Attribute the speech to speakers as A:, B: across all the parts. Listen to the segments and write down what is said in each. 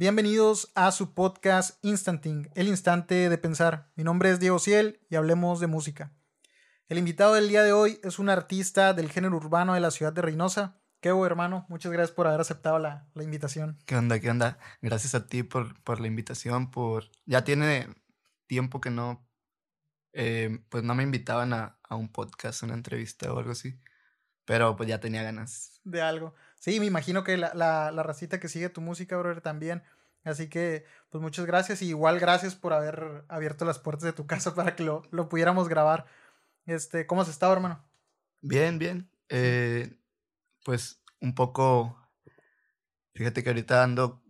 A: Bienvenidos a su podcast Instanting, el instante de pensar. Mi nombre es Diego Ciel y hablemos de música. El invitado del día de hoy es un artista del género urbano de la ciudad de Reynosa. Qué bueno, hermano. Muchas gracias por haber aceptado la, invitación.
B: ¿Qué onda? ¿Qué onda? Gracias a ti por, por la invitación. Por Ya tiene tiempo que no, eh, pues no me invitaban a, a un podcast, una entrevista o algo así. Pero pues ya tenía ganas.
A: De algo. Sí, me imagino que la, la, la racita que sigue tu música, brother, también. Así que, pues muchas gracias y igual gracias por haber abierto las puertas de tu casa para que lo, lo pudiéramos grabar. Este, ¿cómo has estado, hermano?
B: Bien, bien. Eh, pues un poco, fíjate que ahorita ando,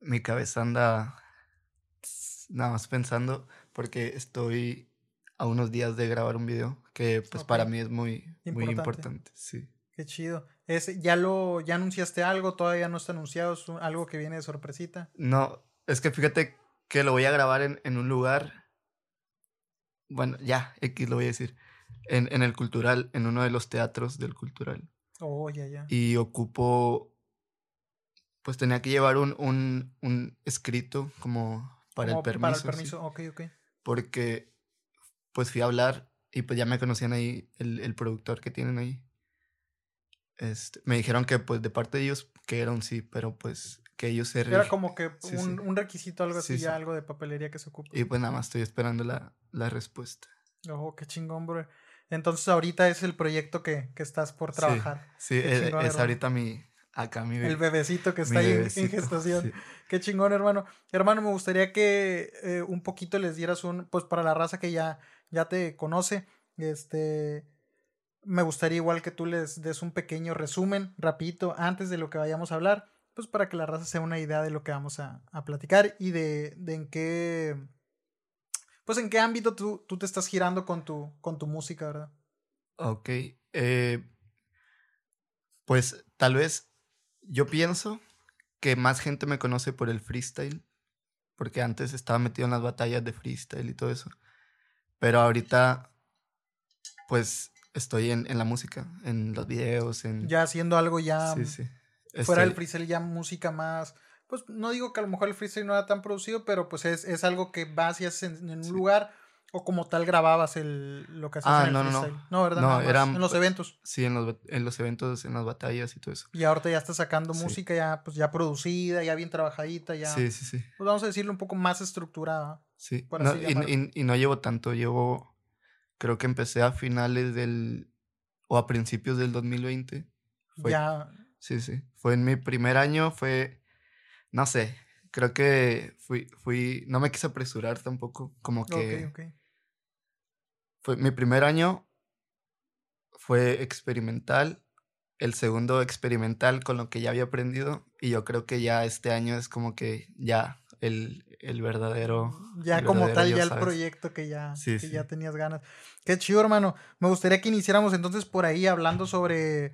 B: mi cabeza anda nada más pensando porque estoy a unos días de grabar un video que pues para mí es muy, muy importante, sí.
A: Qué chido. ¿Es, ¿Ya lo ya anunciaste algo? ¿Todavía no está anunciado? ¿Es algo que viene de sorpresita?
B: No, es que fíjate que lo voy a grabar en, en un lugar. Bueno, ya, X lo voy a decir. En, en, el cultural, en uno de los teatros del cultural.
A: Oh, ya, ya.
B: Y ocupo. Pues tenía que llevar un, un, un escrito como para el permiso. Para el
A: permiso, ok, ok.
B: Porque pues fui a hablar y pues ya me conocían ahí el, el productor que tienen ahí. Este, me dijeron que pues de parte de ellos que era un sí, pero pues que ellos se...
A: Era como que un, un, requisito, algo así, ya algo de papelería que se ocupa.
B: Y pues nada más estoy esperando la, la respuesta.
A: Oh, qué chingón, bro. Entonces ahorita es el proyecto que, que estás por trabajar.
B: Sí, e, es, ahorita mi... Acá mi
A: El bebecito que está ahí en gestación. Qué chingón, hermano. Hermano, me gustaría que eh, un poquito les dieras un... Pues para la raza que ya, ya te conoce, este me gustaría igual que tú les des un pequeño resumen, rapidito, antes de lo que vayamos a hablar, pues para que la raza sea una idea de lo que vamos a, platicar y de, de, en qué, pues en qué ámbito tú, tú, te estás girando con tu, con tu música, ¿verdad?
B: Ok, eh, pues tal vez yo pienso que más gente me conoce por el freestyle, porque antes estaba metido en las batallas de freestyle y todo eso, pero ahorita pues estoy en, en, la música, en los videos, en...
A: Ya haciendo algo ya... Sí, sí. Fuera del freestyle ya música más... Pues no digo que a lo mejor el freestyle no era tan producido, pero pues es, es algo que vas y haces en, un lugar o como tal grababas el, lo que hacías ah, en el no, freestyle. No, no. ¿verdad? No, era, en los eventos.
B: Sí, en los, en los eventos, en las batallas y todo eso.
A: Y ahorita ya estás sacando música ya, pues ya producida, ya bien trabajadita, ya...
B: Sí, sí, sí.
A: Pues vamos a decirlo un poco más estructurada.
B: Sí, y, y, y no llevo tanto, llevo Creo que empecé a finales del. o a principios del 2020. Fue,
A: ya.
B: Sí, sí. Fue en mi primer año, fue. No sé. Creo que fui. fui no me quise apresurar tampoco. Como que. Ok, ok. Fue mi primer año. Fue experimental. El segundo experimental con lo que ya había aprendido. Y yo creo que ya este año es como que ya el, el verdadero.
A: Ya como tal, ya el proyecto que ya, ya tenías ganas. Qué chido, hermano. Me gustaría que iniciáramos entonces por ahí hablando sobre,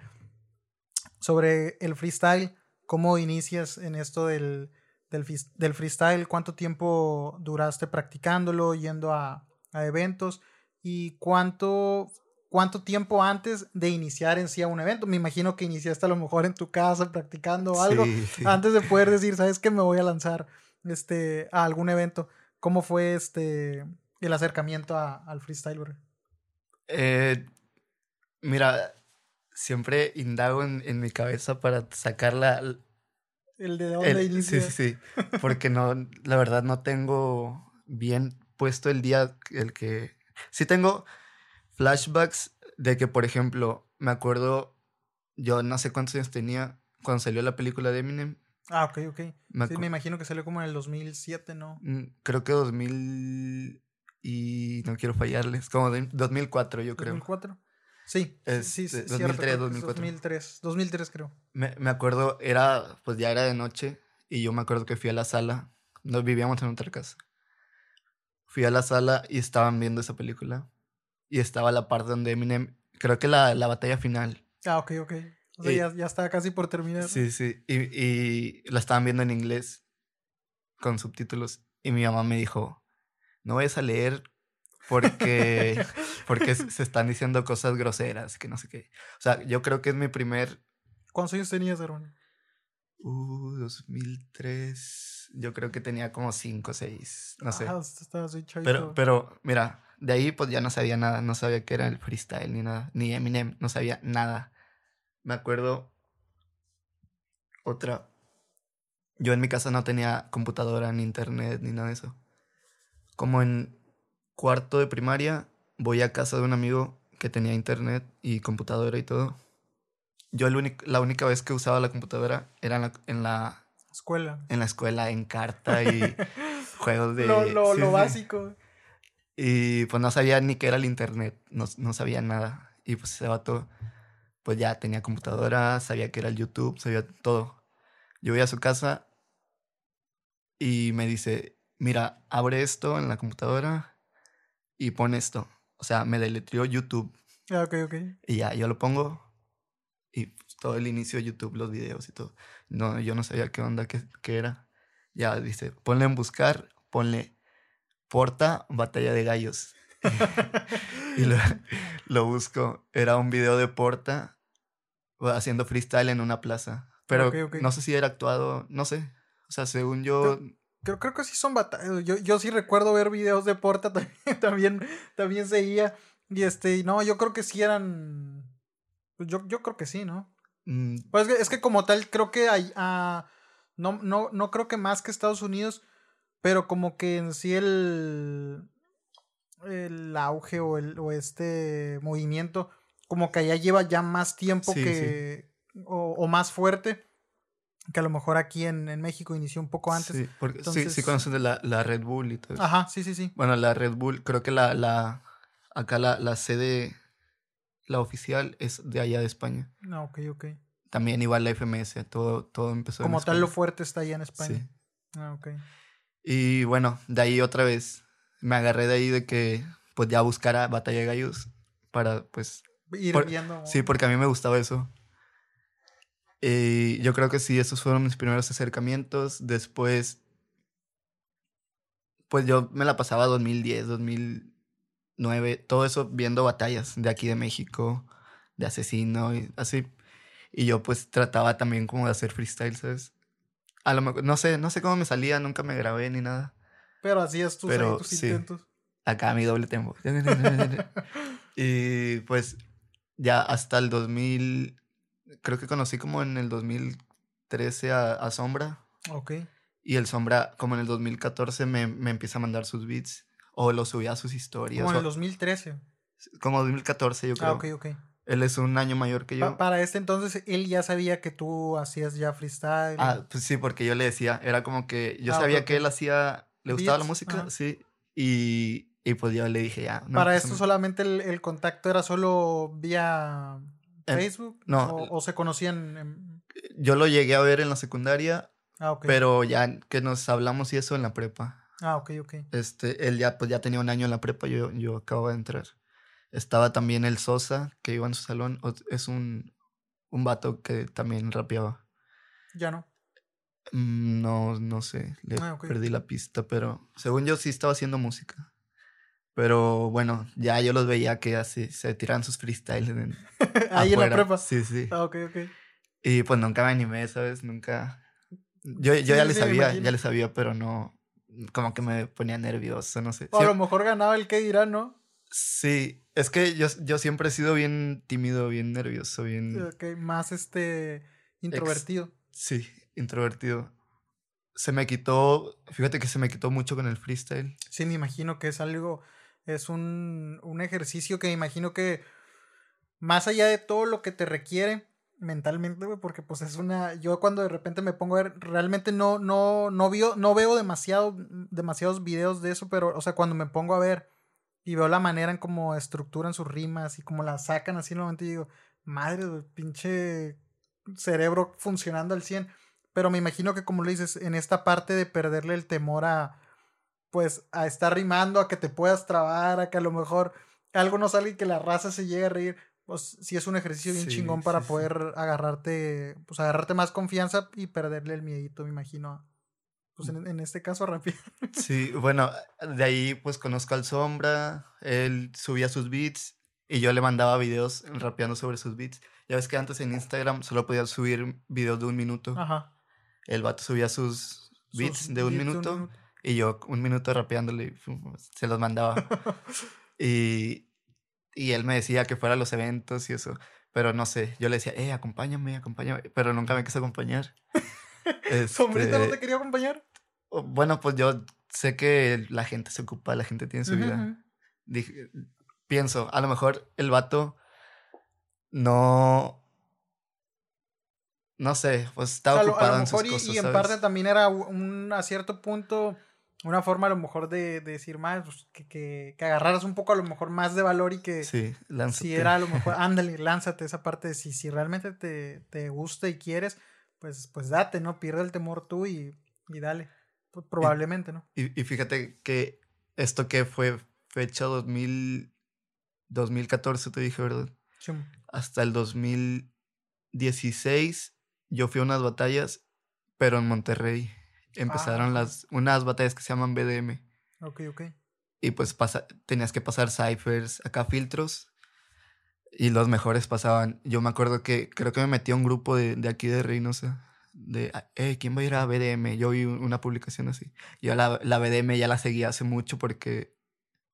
A: sobre el freestyle. ¿Cómo inicias en esto del, del, freestyle? ¿Cuánto tiempo duraste practicándolo, yendo a, a eventos? ¿Y cuánto cuánto tiempo antes de iniciar en sí a un evento. Me imagino que iniciaste a lo mejor en tu casa practicando algo antes de poder decir, ¿sabes qué? Me voy a lanzar este, a algún evento. ¿Cómo fue este, el acercamiento al freestyle,
B: eh, mira, siempre indago en, mi cabeza para sacar la...
A: El de dónde inicia.
B: Sí, sí, sí. Porque no, la verdad no tengo bien puesto el día el que... Sí tengo flashbacks de que, por ejemplo, me acuerdo, yo no sé cuántos años tenía cuando salió la película de Eminem
A: Ah, ok, ok. Me sí, me imagino que salió como en el 2007, ¿no?
B: Mm, creo que 2000 y no quiero fallarles, como 2004 yo creo.
A: ¿2004? Sí, sí, sí,
B: 2003, 2004.
A: 2003, 2003 creo.
B: Me, me, acuerdo, era, pues ya era de noche y yo me acuerdo que fui a la sala, nos vivíamos en otra casa. Fui a la sala y estaban viendo esa película y estaba la parte donde Eminem, creo que la, la batalla final.
A: Ah, ok, ok. O sea, ya, ya estaba casi por terminar.
B: Sí, sí. Y, y la estaban viendo en inglés con subtítulos. Y mi mamá me dijo, no vayas a leer porque, porque se están diciendo cosas groseras, que no sé qué. O sea, yo creo que es mi primer...
A: ¿Cuántos años tenías, hermano?
B: Uh, 2003. yo creo que tenía como 5 o 6, no sé. Ah, pero, pero, mira, de ahí pues ya no sabía nada, no sabía qué era el freestyle ni nada, ni Eminem, no sabía nada. Me acuerdo otra. Yo en mi casa no tenía computadora, ni internet, ni nada de eso. Como en cuarto de primaria, voy a casa de un amigo que tenía internet y computadora y todo. Yo la única vez que usaba la computadora era en la,
A: escuela.
B: En la escuela, en carta y juegos de...
A: Lo, lo, básico.
B: Y pues no sabía ni qué era el internet, no, no sabía nada. Y pues ese vato, pues ya tenía computadora, sabía que era el YouTube, sabía todo. Yo voy a su casa y me dice, mira, abre esto en la computadora y pon esto. O sea, me deletrió YouTube.
A: Ah, ok, ok.
B: Y ya, yo lo pongo y pues, todo el inicio de YouTube, los videos y todo. No, yo no sabía qué onda, qué, qué era. Ya dice, ponle en buscar, ponle Porta Batalla de Gallos. y lo, busco. Era un video de Porta haciendo freestyle en una plaza. Pero no sé si era actuado, no sé. O sea, según yo...
A: Creo, creo que sí son batallas. Yo, yo sí recuerdo ver videos de Porta también, también, también seguía. Y este, no, yo creo que sí eran pues yo, yo creo que sí, ¿no? Mm. Pues es que, como tal, creo que hay. Uh, no, no, no creo que más que Estados Unidos, pero como que en sí el. El auge o, el, o este movimiento, como que allá lleva ya más tiempo que. O, más fuerte que a lo mejor aquí en, en, México inició un poco antes.
B: Sí, porque sí, sí conocen de la, la, Red Bull y todo eso.
A: Ajá, sí, sí, sí.
B: Bueno, la Red Bull, creo que la, la acá la, la sede la oficial es de allá de España.
A: Ah, ok, ok.
B: También igual la FMS, todo, todo empezó
A: Como tal lo fuerte está allá en España. Sí. Ah, ok.
B: Y bueno, de ahí otra vez me agarré de ahí de que pues ya buscara Batalla de Gallos para pues...
A: Ir viendo.
B: Sí, porque a mí me gustaba eso. Y yo creo que sí, esos fueron mis primeros acercamientos. Después, pues yo me la pasaba 2010, 2000, todo eso viendo batallas de aquí de México, de asesino y así. Y yo pues trataba también como de hacer freestyle, ¿sabes? A lo mejor, no sé, no sé cómo me salía, nunca me grabé ni nada.
A: Pero hacías tus, Pero, tus sí, intentos.
B: Acá mi doble tempo. y pues ya hasta el 2000, creo que conocí como en el 2013 a, a Sombra.
A: Ok.
B: Y el Sombra, como en el 2014, me, me empieza a mandar sus beats o lo subía a sus historias.
A: Como en el 2013.
B: Como 2014, yo creo.
A: Ah, ok, ok.
B: Él es un año mayor que yo.
A: para este entonces, él ya sabía que tú hacías ya freestyle.
B: Ah, pues sí, porque yo le decía, era como que yo ah, sabía que él hacía, le gustaba la música, sí, y, y, pues yo le dije ya.
A: para esto solamente el, contacto era solo vía Facebook, no. O, se conocían.
B: Yo lo llegué a ver en la secundaria, ah, okay. pero ya que nos hablamos y eso en la prepa.
A: Ah, ok, ok.
B: Este, él ya, pues ya tenía un año en la prepa, yo, yo acabo de entrar. Estaba también el Sosa, que iba en su salón. Es un, un vato que también rapeaba.
A: ¿Ya no?
B: Mm, no, no sé. Le ah, perdí la pista, pero según yo sí estaba haciendo música. Pero bueno, ya yo los veía que así se tiran sus freestyles. En,
A: Ahí en la prepa.
B: Sí, sí.
A: Ah, ok, ok.
B: Y pues nunca me animé, ¿sabes? Nunca. Yo, yo ya le sabía, ya le sabía, pero no, como que me ponía nervioso, no sé.
A: O a lo mejor ganaba el que dirá, ¿no?
B: Sí, es que yo, yo siempre he sido bien tímido, bien nervioso, bien...
A: Ok, más este introvertido.
B: Sí, introvertido. Se me quitó, fíjate que se me quitó mucho con el freestyle.
A: Sí, me imagino que es algo, es un, un ejercicio que imagino que más allá de todo lo que te requiere, mentalmente, güey, porque pues es una, yo cuando de repente me pongo a ver, realmente no, no, no veo, no veo demasiado, demasiados videos de eso, pero, o sea, cuando me pongo a ver y veo la manera en cómo estructuran sus rimas y cómo las sacan así en el momento y digo, madre, pinche cerebro funcionando al 100, pero me imagino que como lo dices, en esta parte de perderle el temor a, pues, a estar rimando, a que te puedas trabar, a que a lo mejor algo no salga y que la raza se llegue a reír, pues sí es un ejercicio bien chingón para poder agarrarte, pues agarrarte más confianza y perderle el miedito, me imagino. Pues en, en este caso, rápido.
B: Sí, bueno, de ahí pues conozco al Sombra, él subía sus beats y yo le mandaba videos rapeando sobre sus beats. Ya ves que antes en Instagram solo podías subir videos de un minuto.
A: Ajá.
B: El vato subía sus, beats de un minuto, y yo un minuto rapeándole, se los mandaba. y, y él me decía que fuera a los eventos y eso. Pero no sé, yo le decía, eh, acompáñame, acompáñame. Pero nunca me quiso acompañar.
A: ¿Sombrita no este, te quería acompañar?
B: Bueno, pues yo sé que la gente se ocupa, la gente tiene su vida. Dije, pienso, a lo mejor el vato no. No sé, pues estaba ocupado en sus
A: cosas. Y, en parte también era un, a cierto punto una forma a lo mejor de, decir más, pues, que, que, que, agarraras un poco a lo mejor más de valor y que
B: sí, lánzate.
A: si era a lo mejor, ándale, lánzate esa parte de si, si realmente te, te gusta y quieres, pues, pues date, ¿no? Pierde el temor tú y, y dale. Pues probablemente, ¿no?
B: Y, y, fíjate que esto que fue fecha 2000, 2014, te dije, ¿verdad? Sí. Hasta el 2016 yo fui a unas batallas, pero en Monterrey. Empezaron ah. las, unas batallas que se llaman BDM.
A: Ok, ok.
B: Y pues pasa, tenías que pasar ciphers, acá filtros. Y los mejores pasaban. Yo me acuerdo que creo que me metí a un grupo de, de aquí de Reynosa. De, eh, ¿quién va a ir a BDM? Yo vi una publicación así. Yo la, la BDM ya la seguía hace mucho porque,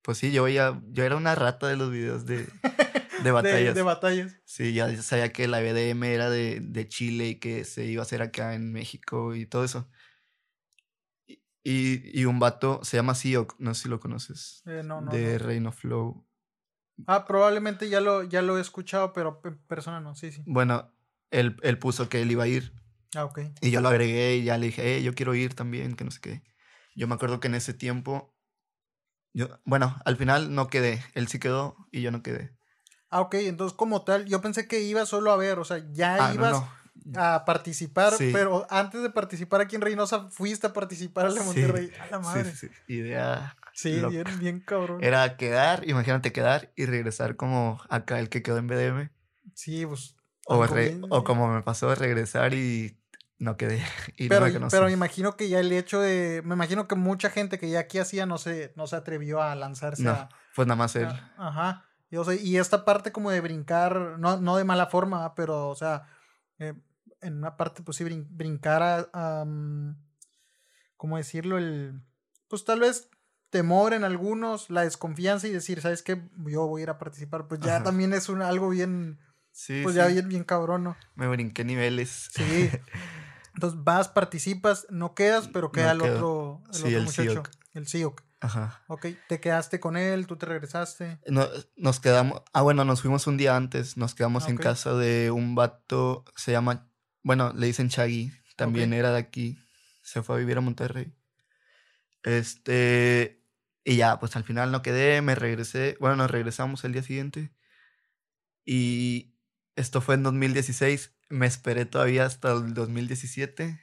B: pues sí, yo, ya, yo era una rata de los videos de, de batallas.
A: de, batallas.
B: Sí, ya sabía que la BDM era de, de Chile y que se iba a hacer acá en México y todo eso. Y, y un vato se llama Siok, no sé si lo conoces.
A: Eh, no, no,
B: de Reino Flow.
A: Ah, probablemente ya lo, ya lo he escuchado, pero en persona no, sí, sí.
B: Bueno, él, él puso que él iba a ir.
A: Ah, ok.
B: Y yo lo agregué y ya le dije, eh, yo quiero ir también, que no sé qué. Yo me acuerdo que en ese tiempo, yo, bueno, al final no quedé. Él sí quedó y yo no quedé.
A: Ah, ok, entonces como tal, yo pensé que iba solo a ver, o sea, ya ah, ibas a participar, pero antes de participar aquí en Reynosa, fuiste a participar en la Monterrey. a la madre.
B: Sí, Idea.
A: Sí, bien, bien cabrón.
B: Era quedar, imagínate quedar y regresar como acá el que quedó en BDM.
A: Sí, pues.
B: O, o como me pasó de regresar y no quedé. Y
A: pero, pero me imagino que ya el hecho de. Me imagino que mucha gente que ya aquí hacía no se, no se atrevió a lanzarse
B: no, Pues nada más él.
A: ajá. Y, y esta parte como de brincar, no, no de mala forma, pero, o sea, eh, en una parte, pues sí, brincar a, mm, ¿cómo decirlo? El, pues tal vez temor en algunos, la desconfianza y decir, ¿sabes qué? Yo voy a ir a participar, pues ya también es un, algo bien, sí, pues ya bien, bien cabrón, ¿no?
B: Me brinqué niveles.
A: Sí. Entonces vas, participas, no quedas, pero queda el otro, el otro muchacho, el SIOC.
B: Ajá.
A: Ok, te quedaste con él, tú te regresaste.
B: No, nos quedamos, ah, bueno, nos fuimos un día antes, nos quedamos en casa de un vato, se llama bueno, le dicen Chagui, también era de aquí, se fue a vivir a Monterrey. Este, y ya, pues al final no quedé, me regresé, bueno, nos regresamos el día siguiente. Y esto fue en 2016, me esperé todavía hasta el 2017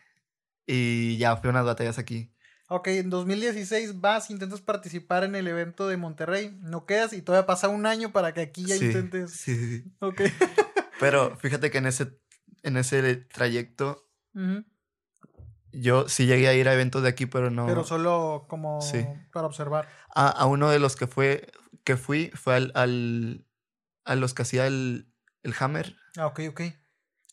B: y ya fui a unas batallas aquí.
A: Ok, en 2016 vas, intentas participar en el evento de Monterrey, no quedas y todavía pasa un año para que aquí ya intentes.
B: Sí, sí, sí.
A: Ok.
B: Pero fíjate que en ese en ese trayecto. Yo sí llegué a ir a eventos de aquí, pero no.
A: Pero solo como para observar.
B: A, a, uno de los que fue que fui fue al, al a los que hacía el, el Hammer.
A: Ah, ok, ok.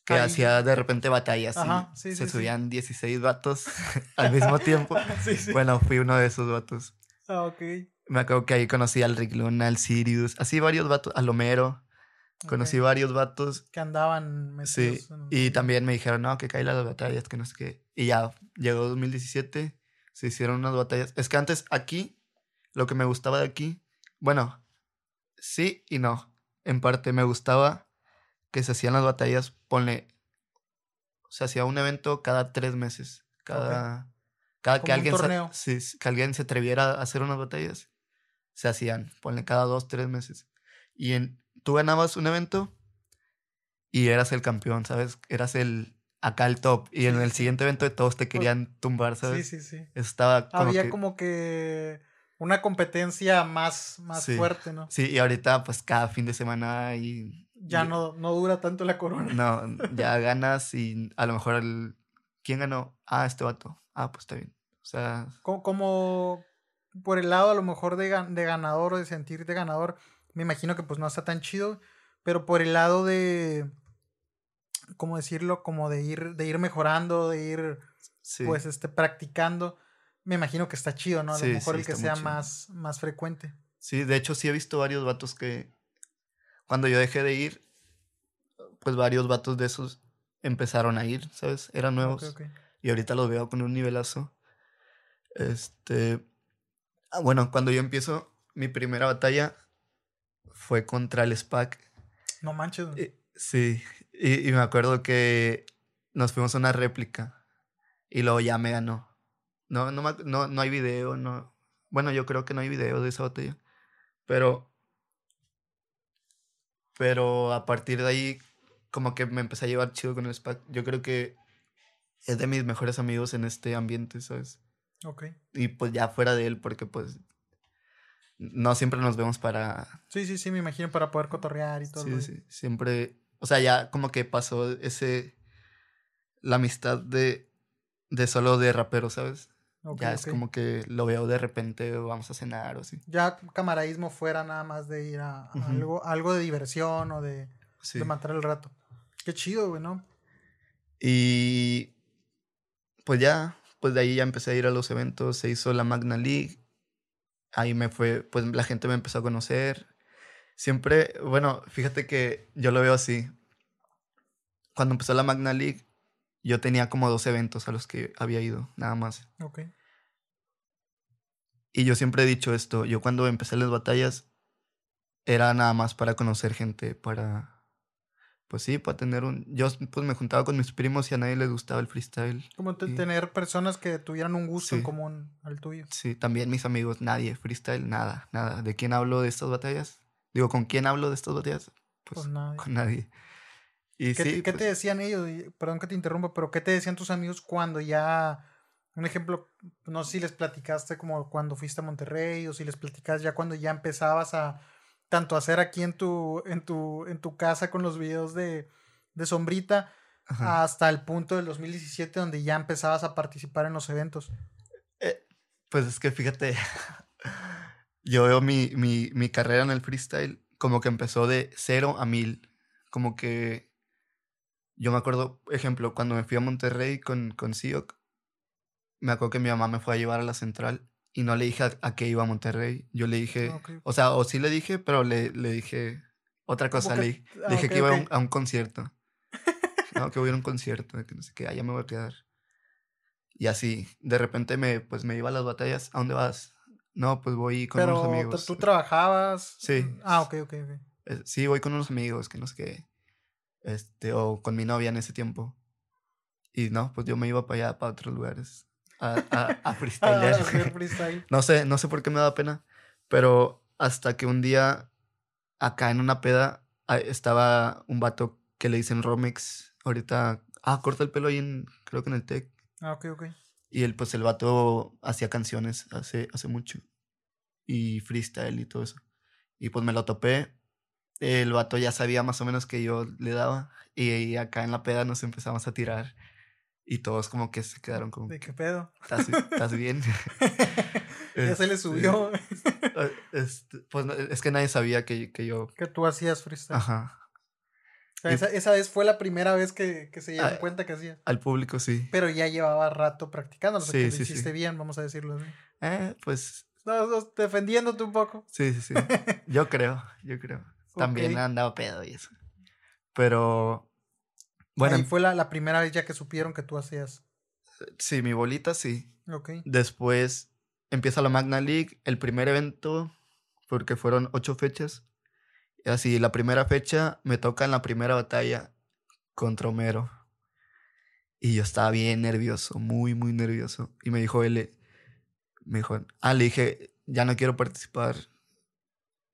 B: Que hacía de repente batallas. Ajá, sí, se subían 16 vatos al mismo tiempo. bueno, fui uno de esos vatos.
A: Ah, ok.
B: Me acuerdo que ahí conocí al Rick Luna, al Sirius, así varios vatos, al Homero. Conocí varios vatos.
A: Que andaban
B: Sí, y también me dijeron, no, que caí las batallas, que no sé qué. Y ya, llegó 2017, se hicieron unas batallas. Es que antes aquí, lo que me gustaba de aquí, bueno, sí y no. En parte me gustaba que se hacían las batallas, ponle, se hacía un evento cada tres meses. Cada, cada que alguien, se, que alguien se atreviera a hacer unas batallas, se hacían, ponle cada dos, tres meses. Y en, tú ganabas un evento y eras el campeón, ¿sabes? Eras el acá el top. Y en el siguiente evento todos te querían tumbar, ¿sabes?
A: Sí, sí, sí.
B: Estaba
A: Había como que una competencia más, más fuerte, ¿no?
B: Sí, y ahorita pues cada fin de semana y...
A: Ya no, no dura tanto la corona.
B: No, ya ganas y a lo mejor el... ¿Quién ganó? Ah, este vato. Ah, pues está bien. O sea...
A: Como, como por el lado a lo mejor de, de ganador o de sentirte ganador, me imagino que pues no está tan chido, pero por el lado de ¿cómo decirlo? Como de ir, de ir mejorando, de ir, pues, este, practicando. Me imagino que está chido, ¿no? A lo mejor el que sea más, más frecuente.
B: Sí, de hecho sí he visto varios vatos que cuando yo dejé de ir, pues varios vatos de esos empezaron a ir, ¿sabes? Eran nuevos. Y ahorita los veo con un nivelazo. Este. Ah, bueno, cuando yo empiezo, mi primera batalla fue contra el SPAC.
A: No manches.
B: sí, y, me acuerdo que nos fuimos a una réplica y luego ya me ganó. No, no, no, no hay video, no. Bueno, yo creo que no hay video de esa batalla. Pero. Pero a partir de ahí, como que me empecé a llevar chido con el SPAC. Yo creo que es de mis mejores amigos en este ambiente, ¿sabes? Ok. Y pues ya fuera de él, porque pues no siempre nos vemos para...
A: Sí, sí, sí, me imagino para poder cotorrear y todo.
B: Sí, sí, siempre... O sea, ya como que pasó ese... La amistad de... De solo de rapero, ¿sabes? ya es como que lo veo de repente, vamos a cenar o así.
A: Ya camaradismo fuera nada más de ir a, algo, algo de diversión o de, de matar el rato. Qué chido, güey, ¿no?
B: Y pues ya, pues de ahí ya empecé a ir a los eventos, se hizo la Magna League, ahí me fue, pues la gente me empezó a conocer. Siempre, bueno, fíjate que yo lo veo así. Cuando empezó la Magna League, yo tenía como dos eventos a los que había ido, nada más. Ok. Y yo siempre he dicho esto, yo cuando empecé las batallas era nada más para conocer gente, para pues sí, para tener un... Yo pues me juntaba con mis primos y a nadie les gustaba el freestyle.
A: Como tener personas que tuvieran un gusto en común al tuyo.
B: Sí, también mis amigos, nadie, freestyle, nada, nada. ¿De quién hablo de estas batallas? Digo, ¿con quién hablo de estas batallas? Pues con nadie. Con nadie.
A: Y ¿Qué, sí, ¿qué te pues decían ellos? Perdón que te interrumpa, pero ¿qué te decían tus amigos cuando ya... Un ejemplo, no sé si les platicaste como cuando fuiste a Monterrey o si les platicas ya cuando ya empezabas a tanto hacer aquí en tu, en tu, en tu casa con los videos de, de Sombrita, hasta el punto del 2017 donde ya empezabas a participar en los eventos.
B: Eh, pues es que fíjate, yo veo mi, mi, mi, carrera en el freestyle como que empezó de cero a mil. Como que yo me acuerdo, ejemplo, cuando me fui a Monterrey con, con Sioc, me acuerdo que mi mamá me fue a llevar a la central y no le dije a, qué iba a Monterrey. Yo le dije, ah, o sea, o sí le dije, pero le, le dije otra cosa. Le, ah, dije que iba a un, concierto. no, que voy a un concierto, que no sé qué, allá me voy a quedar. Y así, de repente me, pues me iba a las batallas. ¿A dónde vas? No, pues voy con unos amigos.
A: ¿Tú trabajabas? Sí. Ah, ok, ok,
B: ok. Sí, voy con unos amigos, que no sé qué. Este, o con mi novia en ese tiempo. Y no, pues yo me iba para allá, para otros lugares a, a, freestyle. No sé, no sé por qué me da pena, pero hasta que un día acá en una peda estaba un vato que le dicen Romex, ahorita, ah, corta el pelo ahí en, creo que en el tech.
A: Ah, ok, ok.
B: Y él, pues el vato hacía canciones hace, hace mucho. Y freestyle y todo eso. Y pues me lo topé. El vato ya sabía más o menos que yo le daba. Y acá en la peda nos empezamos a tirar y todos como que se quedaron como...
A: ¿De qué pedo?
B: ¿Estás, bien?
A: ya se le este, subió.
B: Este, pues es que nadie sabía que, que, yo...
A: Que tú hacías freestyle. Ajá. esa, esa, vez fue la primera vez que, que se dieron cuenta que hacía.
B: Al público, sí.
A: Pero ya llevaba rato practicando. O sea, sí, que lo hiciste bien, vamos a decirlo así.
B: Eh, pues...
A: defendiéndote un poco.
B: Sí, sí, sí. Yo creo, yo creo. También han dado pedo y eso. Pero
A: bueno. Ahí fue la, la, primera vez ya que supieron que tú hacías.
B: Sí, mi bolita sí. Ok. Después empieza la Magna League, el primer evento, porque fueron ocho fechas. Así, la primera fecha me toca en la primera batalla contra Homero. Y yo estaba bien nervioso, muy, muy nervioso. Y me dijo él, me dijo, ah, le dije, ya no quiero participar.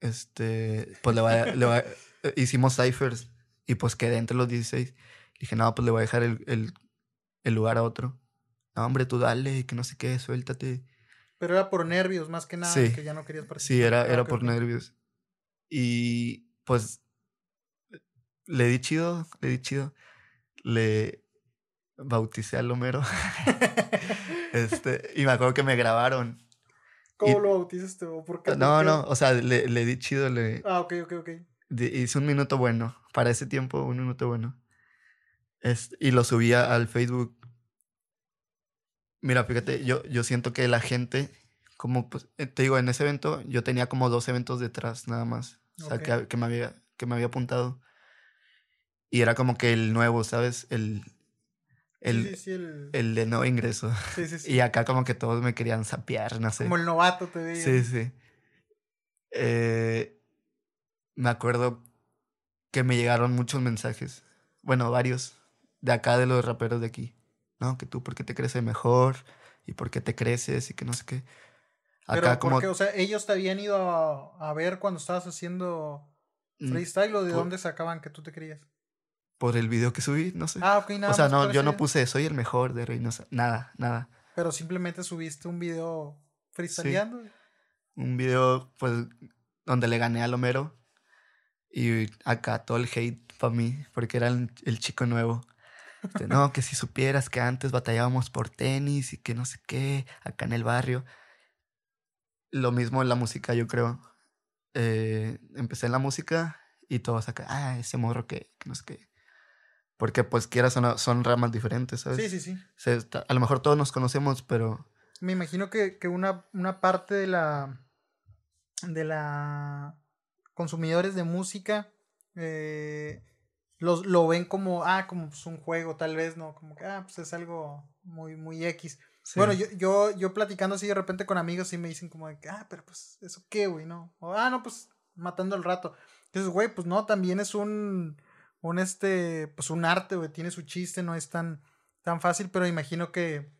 B: Este, pues le va, le va, hicimos ciphers y pues quedé entre los 16 dije, no, pues le voy a dejar el, lugar a otro. No, hombre, tú dale, que no sé qué, suéltate.
A: Pero era por nervios, más que nada, que ya no querías
B: participar. Sí, era, ah, era por nervios. Y pues le di chido, le di chido. Le bauticé al Homero. este, y me acuerdo que me grabaron.
A: ¿Cómo lo bautizaste? ¿O por qué?
B: No, no, o sea, le, le di chido. Le,
A: ah, ok, ok, ok.
B: hice un minuto bueno. Para ese tiempo, un minuto bueno. Y lo subía al Facebook. Mira, fíjate, yo, yo siento que la gente, como pues, eh, te digo, en ese evento yo tenía como dos eventos detrás nada más. O sea, que, que, me había, que me había apuntado. Y era como que el nuevo, ¿sabes? El, el, el... de no ingreso. Y acá como que todos me querían sapear, no sé.
A: Como el novato te veía.
B: Sí, sí. Eh, me acuerdo que me llegaron muchos mensajes. Bueno, varios. De acá, de los raperos de aquí. No, que tú porque te creces mejor y porque te creces y que no sé qué.
A: Acá como... o sea, ellos te habían ido a, a ver cuando estabas haciendo mm, freestyle o de dónde sacaban que tú te querías
B: por el video que subí, no sé.
A: Ah, ok, nada.
B: O sea, no, yo no puse soy el mejor de Reynosa, nada, nada.
A: Pero simplemente subiste un video freestyleando.
B: Un video, pues, donde le gané a Lomero. Y acá todo el hate para mí, porque era el, chico nuevo. Este, no, que si supieras que antes batallábamos por tenis y que no sé qué, acá en el barrio. Lo mismo en la música, yo creo. Eh, empecé en la música y todos acá, ah, ese morro que, que no sé qué. Porque pues quieras son, son ramas diferentes, ¿sabes?
A: Sí, sí, sí.
B: a lo mejor todos nos conocemos, pero...
A: Me imagino que, que una, una parte de la... de la... consumidores de música eh, los, lo ven como, ah, como pues un juego tal vez, ¿no? Como que, ah, pues es algo muy, muy X. Bueno, yo, yo, yo platicando así de repente con amigos y me dicen como de que, ah, pero pues, ¿eso qué, güey? ¿No? O, ah, no, pues matando el rato. Entonces, güey, pues no, también es un un este, pues un arte, güey, tiene su chiste, no es tan, tan fácil, pero imagino que,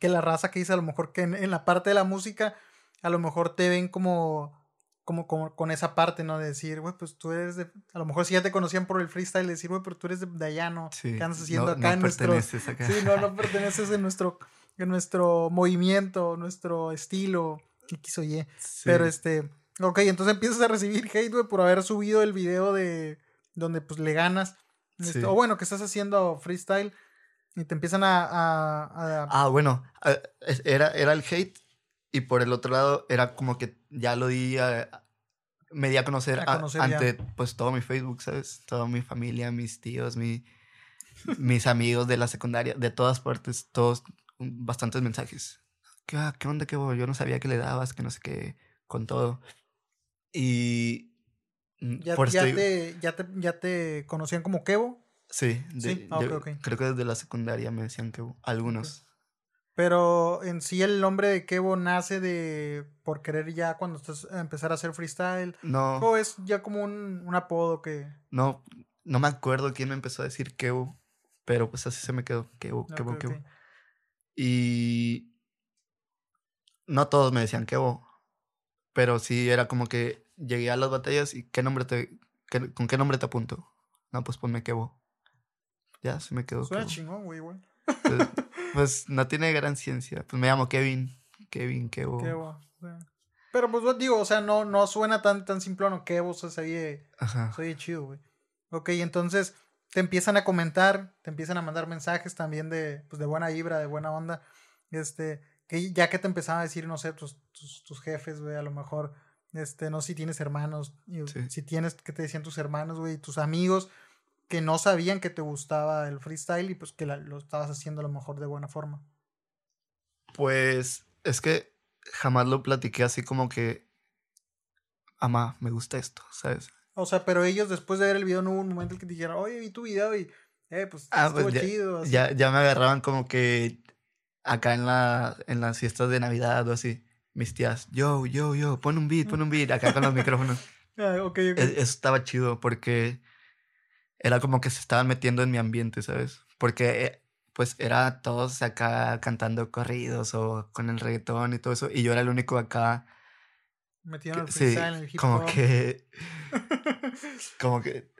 A: que la raza que dice a lo mejor que en, la parte de la música, a lo mejor te ven como, como, como con esa parte, ¿no? De decir, güey, pues tú eres de, a lo mejor si ya te conocían por el freestyle, decir, güey, pero tú eres de, allá, ¿no? Sí, ¿Qué andas haciendo acá en nuestro... Acá. Sí, no, no perteneces en nuestro, en nuestro movimiento, nuestro estilo, X o Y. Pero este... Ok, entonces empiezas a recibir hate, güey, por haber subido el video de, donde pues le ganas. Este, o bueno, que estás haciendo freestyle y te empiezan a...
B: Ah, bueno, era, era el hate y por el otro lado era como que ya lo di me di a conocer, ante pues todo mi Facebook, ¿sabes? Toda mi familia, mis tíos, mi, mis amigos de la secundaria, de todas partes, todos, bastantes mensajes. ¿Qué, qué onda? ¿Qué Yo no sabía que le dabas, que no sé qué, con todo. Y
A: Mm, ya, te, ya, te, ¿Ya te conocían como Kevo?
B: Sí, ah, creo que desde la secundaria me decían Kevo, algunos.
A: Pero en sí el nombre de Kevo nace de por querer ya cuando estás a empezar a hacer freestyle. No. O es ya como un, un apodo que.
B: No, no me acuerdo quién me empezó a decir Kevo, pero pues así se me quedó, Kevo, Kevo, Kevo. Y no todos me decían Kevo, pero sí era como que llegué a las batallas y ¿qué nombre te, ¿con qué nombre te apunto? No, pues ponme Kevo. Ya, se me quedó.
A: Suena chingón, güey, güey.
B: Pues, no tiene gran ciencia. Pues me llamo Kevin. Kevin, Kevo. Kevo.
A: Pero pues digo, o sea, no, no suena tan, tan simplón. Kevo, o sea, se oye, se chido, güey. Ok, entonces te empiezan a comentar, te empiezan a mandar mensajes también de, pues, de buena vibra, de buena onda. Este, que ya que te empezaban a decir, no sé, tus, tus, tus jefes, güey, a lo mejor este, no sé si tienes hermanos, si tienes, que te decían tus hermanos, güey, tus amigos que no sabían que te gustaba el freestyle y pues que lo estabas haciendo a lo mejor de buena forma.
B: Pues es que jamás lo platiqué así como que, ama, me gusta esto, ¿sabes?
A: O sea, pero ellos después de ver el video no hubo un momento en que te dijeron, oye, vi tu video y, eh, pues ah, estuvo
B: pues,
A: chido.
B: Ya, ya me agarraban como que acá en, la, en las fiestas de Navidad o así mis tías, yo, yo, yo, pon un beat, pon un beat, acá con los micrófonos.
A: Ah, ok, ok.
B: E, eso estaba chido porque era como que se estaban metiendo en mi ambiente, ¿sabes? Porque eh, pues era todos acá cantando corridos o con el reggaetón y todo eso, y yo era el único acá.
A: Metiendo el sí, en el hip
B: Como que. como que.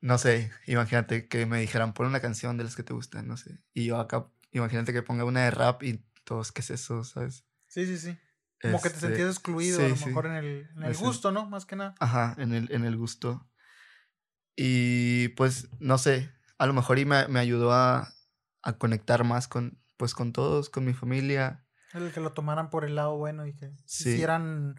B: No sé, imagínate que me dijeran, pon una canción de las que te gustan, no sé. Y yo acá, imagínate que ponga una de rap y todos, ¿qué es eso, sabes?
A: Sí, sí, sí. Como que te este, sentías excluido, a lo mejor en el, en el gusto, ¿no? Más que nada.
B: Ajá, en el, en el gusto. Y pues, no sé, a lo mejor y me, me ayudó a, a, conectar más con, pues, con todos, con mi familia.
A: El que lo tomaran por el lado bueno y que quisieran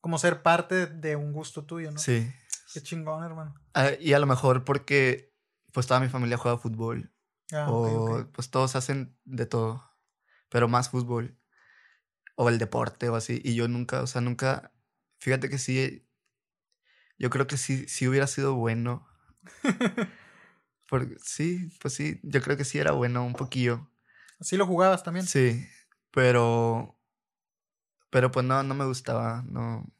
A: como ser parte de un gusto tuyo, ¿no?
B: Sí.
A: Qué chingón, hermano.
B: Ah, y a lo mejor porque pues toda mi familia juega fútbol. Ah, o pues todos hacen de todo, pero más fútbol. O el deporte o así. Y yo nunca, o sea, nunca, fíjate que sí, yo creo que sí, sí hubiera sido bueno. Porque, sí, pues sí, yo creo que sí era bueno un poquillo.
A: ¿Así lo jugabas también?
B: Sí, pero, pero pues no, no me gustaba, no,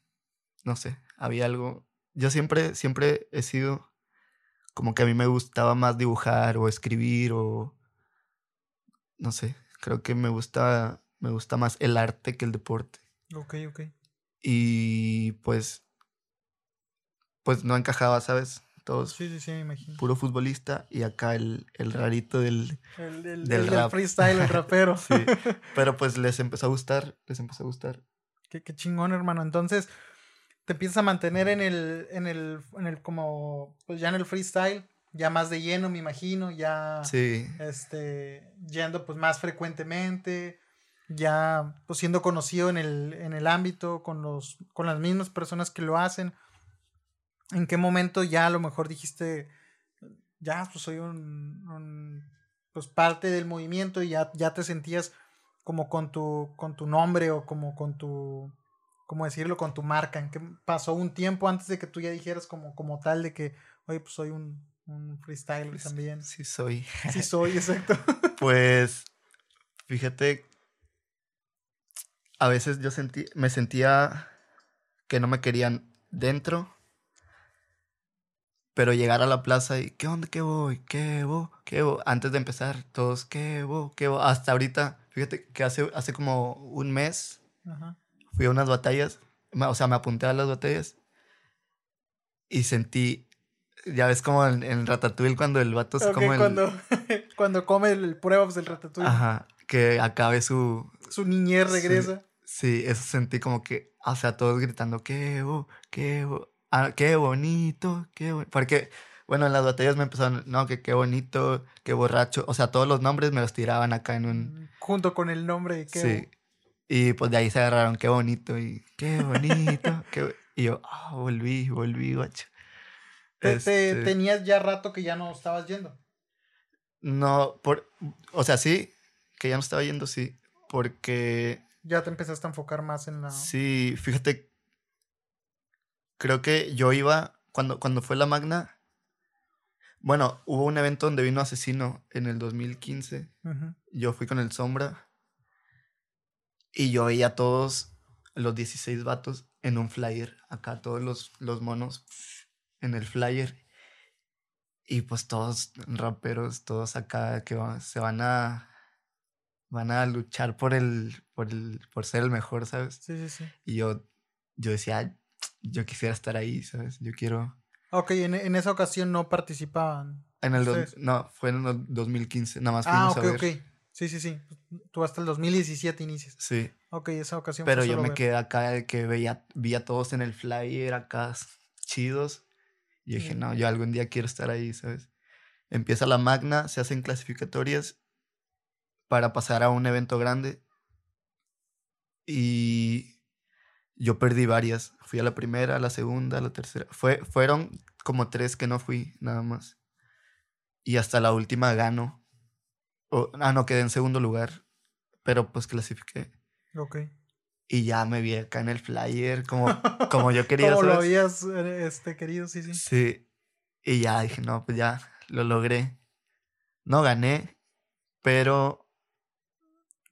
B: no sé, había algo. Yo siempre, siempre he sido como que a mí me gustaba más dibujar o escribir o no sé, creo que me gusta me gusta más el arte que el deporte.
A: Ok, ok.
B: Y pues pues no encajaba, ¿sabes? Todos.
A: Sí, sí, sí, me imagino.
B: Puro futbolista y acá el, el rarito del,
A: el, del, rap. freestyle, el rapero.
B: sí, pero pues les empezó a gustar, les empezó a gustar.
A: Qué, qué chingón, hermano. Entonces, te empiezas a mantener en el, en el, en el, como, pues ya en el freestyle, ya más de lleno, me imagino, ya,
B: sí.
A: este, yendo pues más frecuentemente, ya pues siendo conocido en el, en el ámbito, con los, con las mismas personas que lo hacen. ¿En qué momento ya a lo mejor dijiste, ya pues soy un, un pues parte del movimiento y ya, ya te sentías como con tu, con tu nombre o como con tu, ¿cómo decirlo? Con tu marca, en que pasó un tiempo antes de que tú ya dijeras como, como tal de que, oye, pues soy un, un freestyler pues, también.
B: Sí soy.
A: Sí soy, exacto.
B: pues, fíjate, a veces yo sentí, me sentía que no me querían dentro, pero llegar a la plaza y, ¿qué onda? ¿Qué voy? ¿Qué voy? ¿Qué voy? Antes de empezar, todos, ¿qué voy? ¿Qué voy? Hasta ahorita, fíjate que hace, hace como un mes. Ajá fui a unas batallas, o sea, me apunté a las batallas y sentí, ya ves como en, en Ratatouille cuando el vato se come
A: cuando, cuando come el, prueba del Ratatouille.
B: Ajá, que acabe su...
A: Su niñez regresa.
B: Sí, eso sentí como que, o sea, todos gritando, qué, qué, ah, qué bonito, qué bonito. Porque, bueno, en las batallas me empezaron, no, que qué bonito, qué borracho. O sea, todos los nombres me los tiraban acá en un...
A: Mm, junto con el nombre de qué.
B: Sí. Y pues de ahí se agarraron, qué bonito, y qué bonito. qué... Y yo, ah, volví, volví, guacho.
A: Este ¿Tenías ya rato que ya no estabas yendo?
B: No, por, o sea, sí, que ya no estaba yendo, sí, porque...
A: Ya te empezaste a enfocar más en la...
B: Sí, fíjate, creo que yo iba, cuando, cuando fue la Magna, bueno, hubo un evento donde vino Asesino en el 2015, yo fui con el Sombra y yo veía a todos los 16 vatos en un flyer, acá todos los, los monos en el flyer. Y pues todos raperos, todos acá que se van a van a luchar por el, por el, por ser el mejor, ¿sabes?
A: Sí, sí, sí.
B: Y yo, yo decía, yo quisiera estar ahí, ¿sabes? Yo quiero.
A: Ok, en, en esa ocasión no participaban.
B: En el no, fue en el 2015, nada más
A: ah, fuimos a ver. ok. Sí, sí, sí. Tú hasta el 2017 inicias.
B: Sí.
A: Ok, esa ocasión.
B: Pero yo me quedé acá que veía, vi a todos en el flyer acá chidos. Y dije, no, yo algún día quiero estar ahí, ¿sabes? Empieza la magna, se hacen clasificatorias para pasar a un evento grande. Y yo perdí varias. Fui a la primera, a la segunda, a la tercera. Fue, fueron como tres que no fui, nada más. Y hasta la última gano ah, no, quedé en segundo lugar, pero pues clasifiqué.
A: Ok.
B: Y ya me vi acá en el flyer como, como yo quería.
A: como lo habías eh, este, querido, sí, sí.
B: Sí. Y ya dije, no, pues ya lo logré. No gané, pero...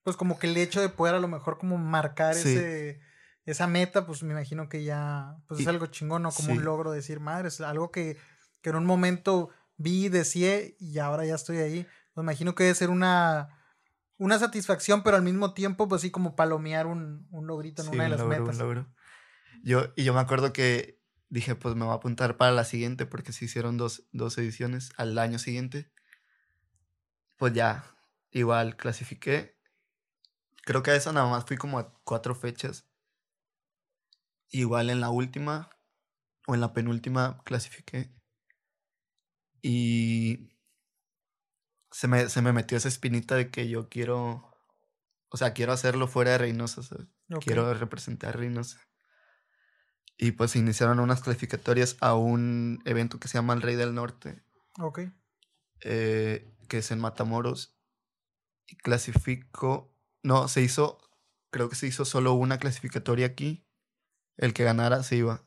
A: Pues como que el hecho de poder a lo mejor como marcar ese, esa meta, pues me imagino que ya pues es algo chingón, ¿no? Como un logro decir, madre, es algo que, que en un momento vi, deseé y ahora ya estoy ahí. Me imagino que debe ser una, una satisfacción, pero al mismo tiempo, pues así como palomear un, un logrito en una de las metas.
B: Yo, y yo me acuerdo que dije, pues me voy a apuntar para la siguiente, porque se hicieron dos, dos ediciones al año siguiente. Pues ya, igual clasifiqué. Creo que a esa nada más fui como a cuatro fechas. Igual en la última o en la penúltima clasifiqué. Y se me, se me metió esa espinita de que yo quiero, o sea, quiero hacerlo fuera de Reynosa, Quiero representar a Reynosa. Y pues iniciaron unas clasificatorias a un evento que se llama El Rey del Norte.
A: Ok.
B: eh, que es en Matamoros. Y clasificó. No, se hizo. Creo que se hizo solo una clasificatoria aquí. El que ganara se iba.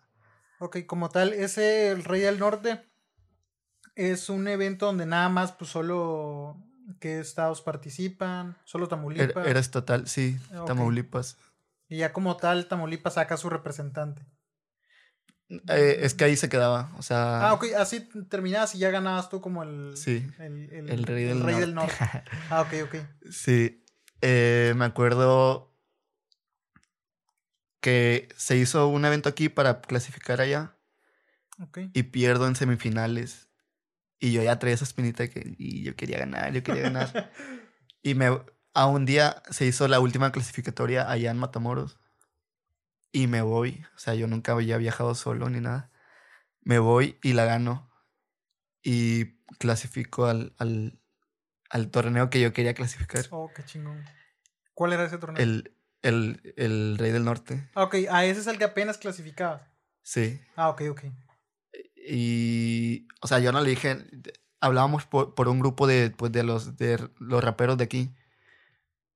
A: Ok, como tal, ese el Rey del Norte es un evento donde nada más, pues solo qué estados participan, solo Tamaulipas.
B: Era, estatal, sí, Tamaulipas.
A: Y ya como tal, Tamaulipas saca a su representante.
B: Eh, es que ahí se quedaba, o sea...
A: Ah, ok, así terminabas y ya ganabas tú como el... Sí, el, rey, del, norte. ah, ok, ok.
B: Sí, eh, me acuerdo que se hizo un evento aquí para clasificar allá. Okay. Y pierdo en semifinales. Y yo ya traía esa espinita que y yo quería ganar, yo quería ganar. y me, a un día se hizo la última clasificatoria allá en Matamoros. Y me voy. O sea, yo nunca había viajado solo ni nada. Me voy y la gano. Y clasifico al, al, al torneo que yo quería clasificar.
A: Oh, qué chingón. ¿Cuál era ese torneo?
B: El, el, el Rey del Norte.
A: Ah, ok. Ah, ese es el que apenas clasificaba.
B: Sí.
A: Ah, ok, ok.
B: Y, o sea, yo no le dije, hablábamos por, por un grupo de, pues, de, los, de los raperos de aquí.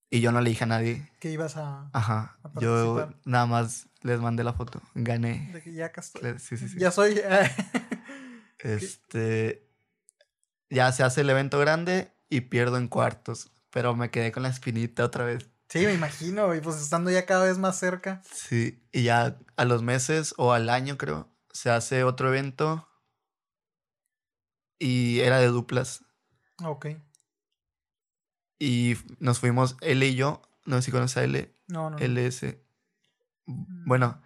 B: Y yo no le dije a nadie.
A: Que ibas a.
B: Ajá. yo nada más les mandé la foto. Gané.
A: De que ya
B: Sí, sí, sí.
A: Ya soy.
B: este. Ya se hace el evento grande y pierdo en cuartos. Pero me quedé con la espinita otra vez.
A: Sí, me imagino, y pues estando ya cada vez más cerca.
B: Sí, y ya a los meses o al año creo, se hace otro evento y era de duplas.
A: Ok.
B: Y nos fuimos L y yo, no sé si conoces a L.
A: No, no.
B: LS. Mm. Bueno,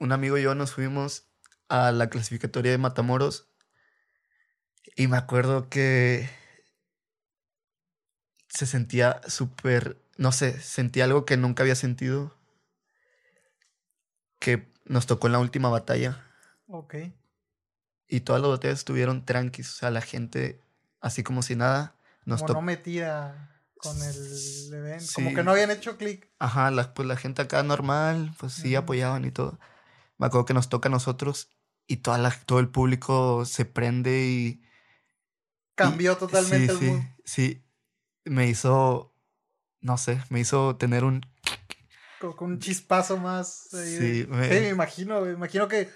B: un amigo y yo nos fuimos a la clasificatoria de Matamoros y me acuerdo que se sentía súper no sé, sentí algo que nunca había sentido. Que nos tocó en la última batalla.
A: Ok.
B: Y todas las batallas estuvieron tranquis. O sea, la gente, así como si nada,
A: nos tocó. no metida con el evento. Como que no habían hecho clic.
B: Ajá, la, pues la gente acá normal, pues sí apoyaban y todo. Me acuerdo que nos toca a nosotros y toda la, todo el público se prende y.
A: Cambió totalmente
B: sí, el Sí, me hizo no sé, me hizo tener un...
A: Con, un chispazo más. sí, me... imagino, me imagino que,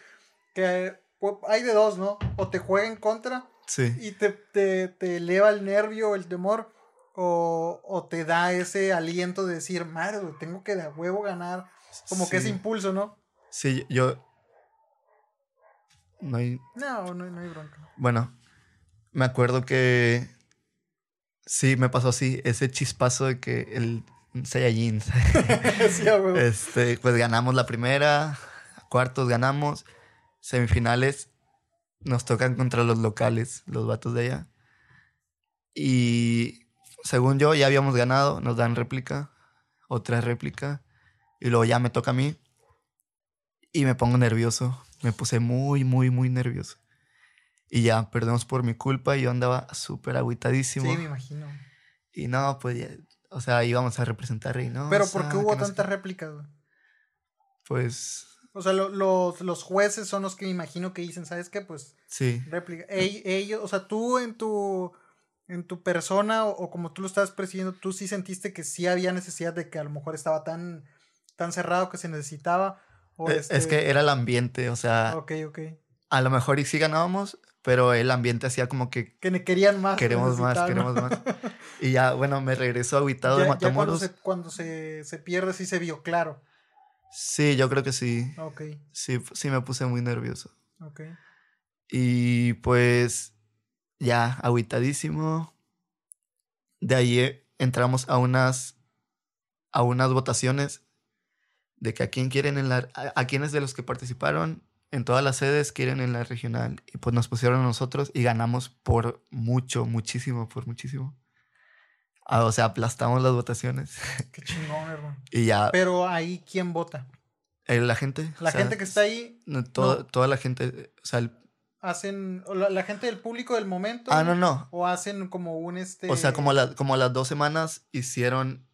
A: que pues, hay de dos, ¿no? O te juega en contra
B: sí.
A: y te, te, te eleva el nervio, el temor, o, o, te da ese aliento de decir, madre, tengo que de huevo ganar. Como que ese impulso, ¿no?
B: Sí, yo...
A: No hay... No, no, no hay bronca.
B: Bueno, me acuerdo que Sí, me pasó así, ese chispazo de que el Saiyajin. sí, este, pues ganamos la primera, cuartos ganamos, semifinales nos tocan contra los locales, los vatos de allá. Y según yo ya habíamos ganado, nos dan réplica, otra réplica, y luego ya me toca a mí y me pongo nervioso, me puse muy, muy, muy nervioso. Y ya, perdemos por mi culpa y yo andaba súper agüitadísimo.
A: Sí, me imagino.
B: Y no, pues ya, o sea, íbamos a representar a Reynosa.
A: Pero ¿por qué hubo tantas réplicas?
B: Pues...
A: O sea, los, los jueces son los que me imagino que dicen, ¿sabes qué? Pues...
B: Sí.
A: Réplica. ellos, o sea, tú en tu, en tu persona o, como tú lo estabas presidiendo, tú sí sentiste que sí había necesidad de que a lo mejor estaba tan, tan cerrado que se necesitaba. O
B: es, es que este era el ambiente, o sea...
A: Ok, ok.
B: A lo mejor y sí ganábamos, pero el ambiente hacía como que...
A: Que querían más.
B: Queremos más, queremos más. Y ya, bueno, me regresó aguitado de Matamoros.
A: Ya cuando, se, pierde sí se vio claro.
B: Sí, yo creo que sí.
A: Ok.
B: Sí, sí me puse muy nervioso.
A: Ok.
B: Y pues ya, aguitadísimo. De ahí eh, entramos a unas, a unas votaciones de que a quién quieren en la, a, a quiénes de los que participaron en todas las sedes quieren en la regional. Y pues nos pusieron a nosotros y ganamos por mucho, muchísimo, por muchísimo. Ah, o sea, aplastamos las votaciones.
A: Qué chingón, hermano.
B: Y ya.
A: Pero ahí, ¿quién vota?
B: Eh, la gente.
A: La gente que está ahí.
B: Toda la gente. O sea,
A: hacen. La, gente del público del momento.
B: Ah, no, no.
A: O hacen como un este.
B: O sea, como, la, como las dos semanas hicieron.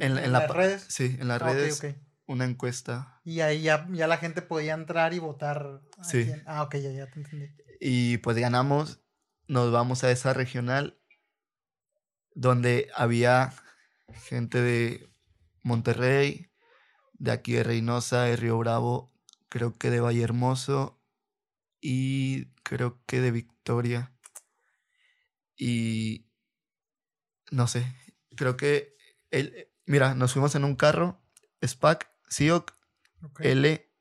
B: en, las redes. Sí, en las ah, redes. Una encuesta.
A: Y ahí ya, la gente podía entrar y votar.
B: Sí.
A: Ah, ok, ya, ya te entendí.
B: Y pues ganamos. nos vamos a esa regional donde había gente de Monterrey, de aquí de Reynosa, de Río Bravo, creo que de Valle Hermoso y creo que de Victoria. Y no sé, creo que mira, nos fuimos en un carro, SPAC, SIOC, L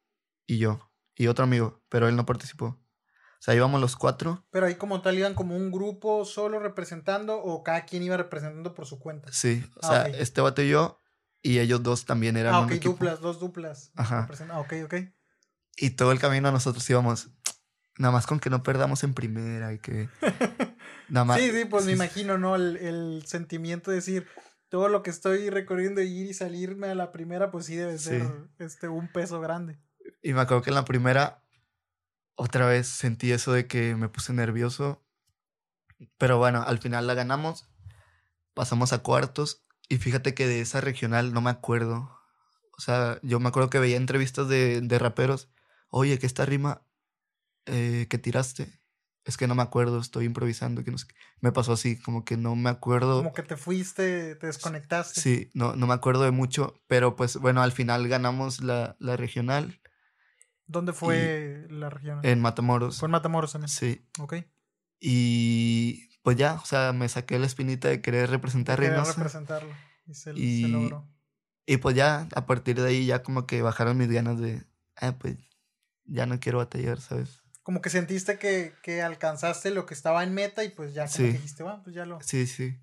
B: y yo, y otro amigo, pero él no participó. O sea, íbamos los cuatro.
A: Pero ahí como tal iban como un grupo solo representando o cada quien iba representando por su cuenta.
B: Sí, o ah, sea, este vato y yo y ellos dos también eran
A: ah, ok, duplas, dos duplas. Ajá. Ah, ok, ok.
B: Y todo el camino nosotros íbamos, nada más con que no perdamos en primera y que...
A: nada más. Sí, sí, pues me imagino, ¿no? El, sentimiento de decir, todo lo que estoy recorriendo, ir y salirme a la primera, pues sí debe ser Este, un peso grande.
B: Y me acuerdo que en la primera otra vez sentí eso de que me puse nervioso. Pero bueno, al final la ganamos. Pasamos a cuartos. Y fíjate que de esa regional no me acuerdo. O sea, yo me acuerdo que veía entrevistas de, de raperos. Oye, que esta rima eh, que tiraste. Es que no me acuerdo, estoy improvisando. Que no Me pasó así, como que no me acuerdo.
A: Como que te fuiste, te desconectaste.
B: Sí, no, no me acuerdo de mucho. Pero pues bueno, al final ganamos la, la regional.
A: ¿Dónde fue la región?
B: En Matamoros.
A: Fue en Matamoros también.
B: Sí. Ok. Y pues ya, o sea, me saqué la espinita de querer representar
A: a representarlo. Y se, logró.
B: Y pues ya, a partir de ahí, ya como que bajaron mis ganas de, ah, pues ya no quiero batallar, ¿sabes?
A: Como que sentiste que, que alcanzaste lo que estaba en meta y pues ya como que dijiste, bueno, pues ya lo.
B: Sí, sí.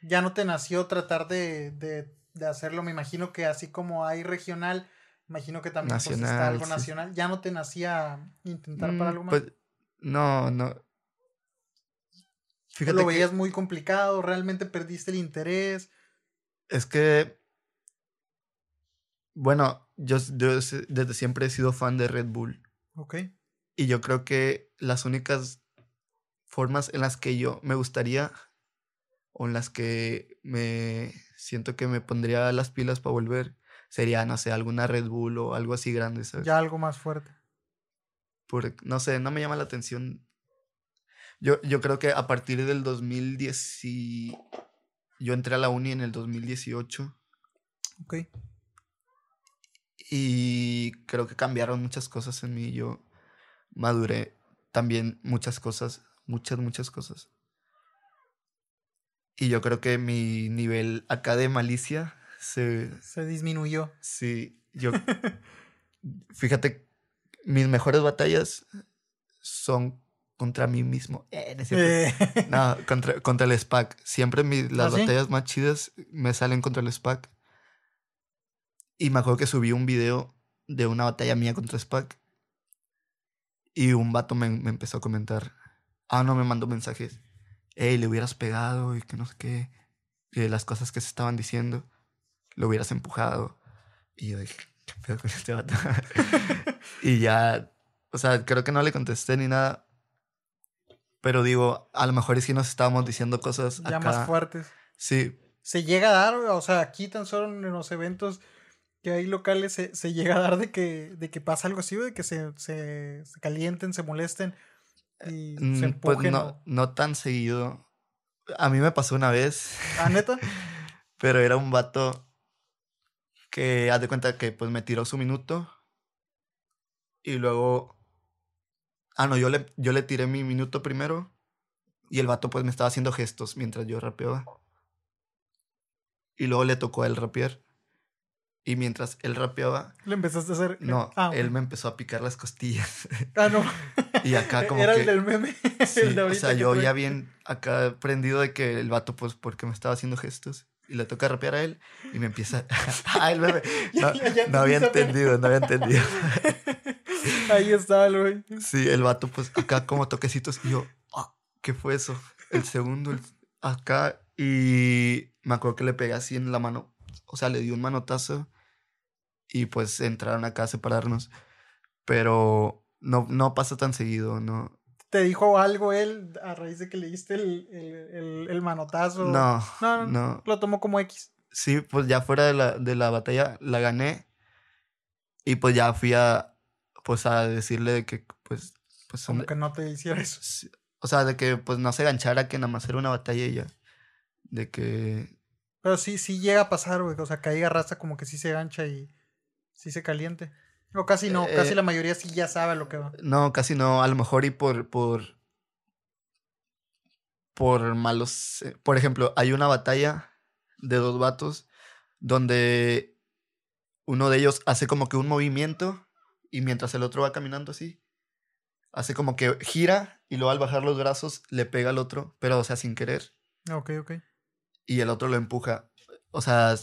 A: Ya no te nació tratar de, de, de hacerlo. Me imagino que así como hay regional Imagino que también pues, nacional, algo nacional. ¿Ya no te nacía intentar para mm, algo más? Pues,
B: no, no.
A: Fíjate ¿Lo veías muy complicado? ¿Realmente perdiste el interés?
B: Es que. Bueno, yo, desde siempre he sido fan de Red Bull.
A: Ok.
B: Y yo creo que las únicas formas en las que yo me gustaría o en las que me siento que me pondría las pilas para volver sería, no sé, alguna Red Bull o algo así grande, ¿sabes?
A: Ya algo más fuerte.
B: Por, no sé, no me llama la atención. Yo, yo creo que a partir del 2010 y... Yo entré a la uni en el 2018.
A: Ok.
B: Y creo que cambiaron muchas cosas en mí. Yo maduré también muchas cosas, muchas, muchas cosas. Y yo creo que mi nivel acá de malicia se...
A: disminuyó.
B: Sí, yo... fíjate, mis mejores batallas son contra mí mismo. Eh, no, eh. contra, contra, el SPAC. Siempre las ¿Ah, batallas más chidas me salen contra el SPAC. Y me acuerdo que subí un video de una batalla mía contra SPAC. Y un vato me, me empezó a comentar. Ah, no, me mandó mensajes. Ey, le hubieras pegado y que no sé qué. Y las cosas que se estaban diciendo lo hubieras empujado. Y yo dije, ¿qué pedo con este vato? y ya, o sea, creo que no le contesté ni nada. Pero digo, a lo mejor es que nos estábamos diciendo cosas
A: ya más fuertes.
B: Sí.
A: Se llega a dar, o sea, aquí tan solo en los eventos que hay locales se, se llega a dar de que, de que pasa algo así, de que se, se, calienten, se molesten y mm, se
B: pues empujen. Pues no, no tan seguido. A mí me pasó una vez.
A: ¿Ah, neta?
B: Pero era un vato que haz de cuenta que pues me tiró su minuto y luego... Ah, no, yo le, yo le tiré mi minuto primero y el vato pues me estaba haciendo gestos mientras yo rapeaba. Y luego le tocó a él rapear. Y mientras él rapeaba...
A: ¿Le empezaste a hacer...?
B: No, ah, él me empezó a picar las costillas.
A: Ah, no.
B: y acá como
A: Era
B: el
A: del meme.
B: o sea, yo ya bien acá aprendido de que el vato pues porque me estaba haciendo gestos y le toca rapear a él y me empieza. ah, el bebé. No, había entendido, no había entendido.
A: Ahí está el güey.
B: Sí, el vato, pues acá como toquecitos. Y yo, ah, ¿qué fue eso? El segundo, acá. Y me acuerdo que le pegué así en la mano. O sea, le di un manotazo. Y pues entraron acá a separarnos. Pero no, no pasa tan seguido, ¿no?
A: ¿Te dijo algo él a raíz de que le diste el, el, el, manotazo?
B: No, no, no.
A: Lo tomó como X.
B: Sí, pues ya fuera de la, de la batalla la gané. Y pues ya fui a, pues a decirle que, pues... pues
A: como que no te hiciera eso.
B: O sea, de que pues no se ganchara que nada más era una batalla y ya. De que.
A: Pero sí, sí llega a pasar, güey. O sea, que ahí raza como que sí se gancha y sí se caliente. O casi no, casi eh, la mayoría sí ya sabe lo que va.
B: No, casi no. A lo mejor y por. por. por malos. Eh, por ejemplo, hay una batalla de dos vatos donde uno de ellos hace como que un movimiento y mientras el otro va caminando así, hace como que gira y luego al bajar los brazos le pega al otro, pero o sea, sin querer.
A: Ok, ok.
B: Y el otro lo empuja. O sea,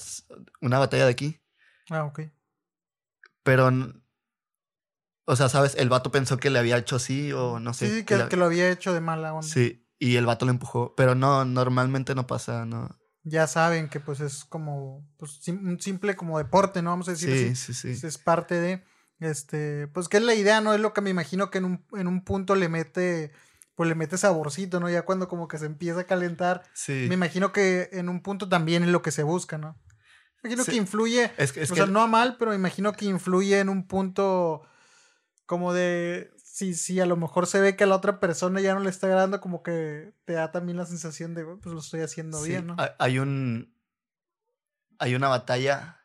B: una batalla de aquí.
A: Ah, ok.
B: Pero, o sea, ¿sabes? El vato pensó que le había hecho así o no sé.
A: Sí, sí que, que, lo había hecho de mala onda.
B: Sí, y el vato lo empujó. Pero no, normalmente no pasa, no.
A: Ya saben que pues es como pues, un simple como deporte, ¿no? Vamos a decir sí, Sí, sí, Es parte de... Este, pues que es la idea, ¿no? Es lo que me imagino que en un, en un punto le mete, pues le mete saborcito, ¿no? Ya cuando como que se empieza a calentar. Sí. Me imagino que en un punto también es lo que se busca, ¿no? Imagino que influye, es que, o sea, no a mal, pero imagino que influye en un punto como de, si, si a lo mejor se ve que a la otra persona ya no le está agradando, como que te da también la sensación de, pues lo estoy haciendo bien, ¿no?
B: Hay un, hay una batalla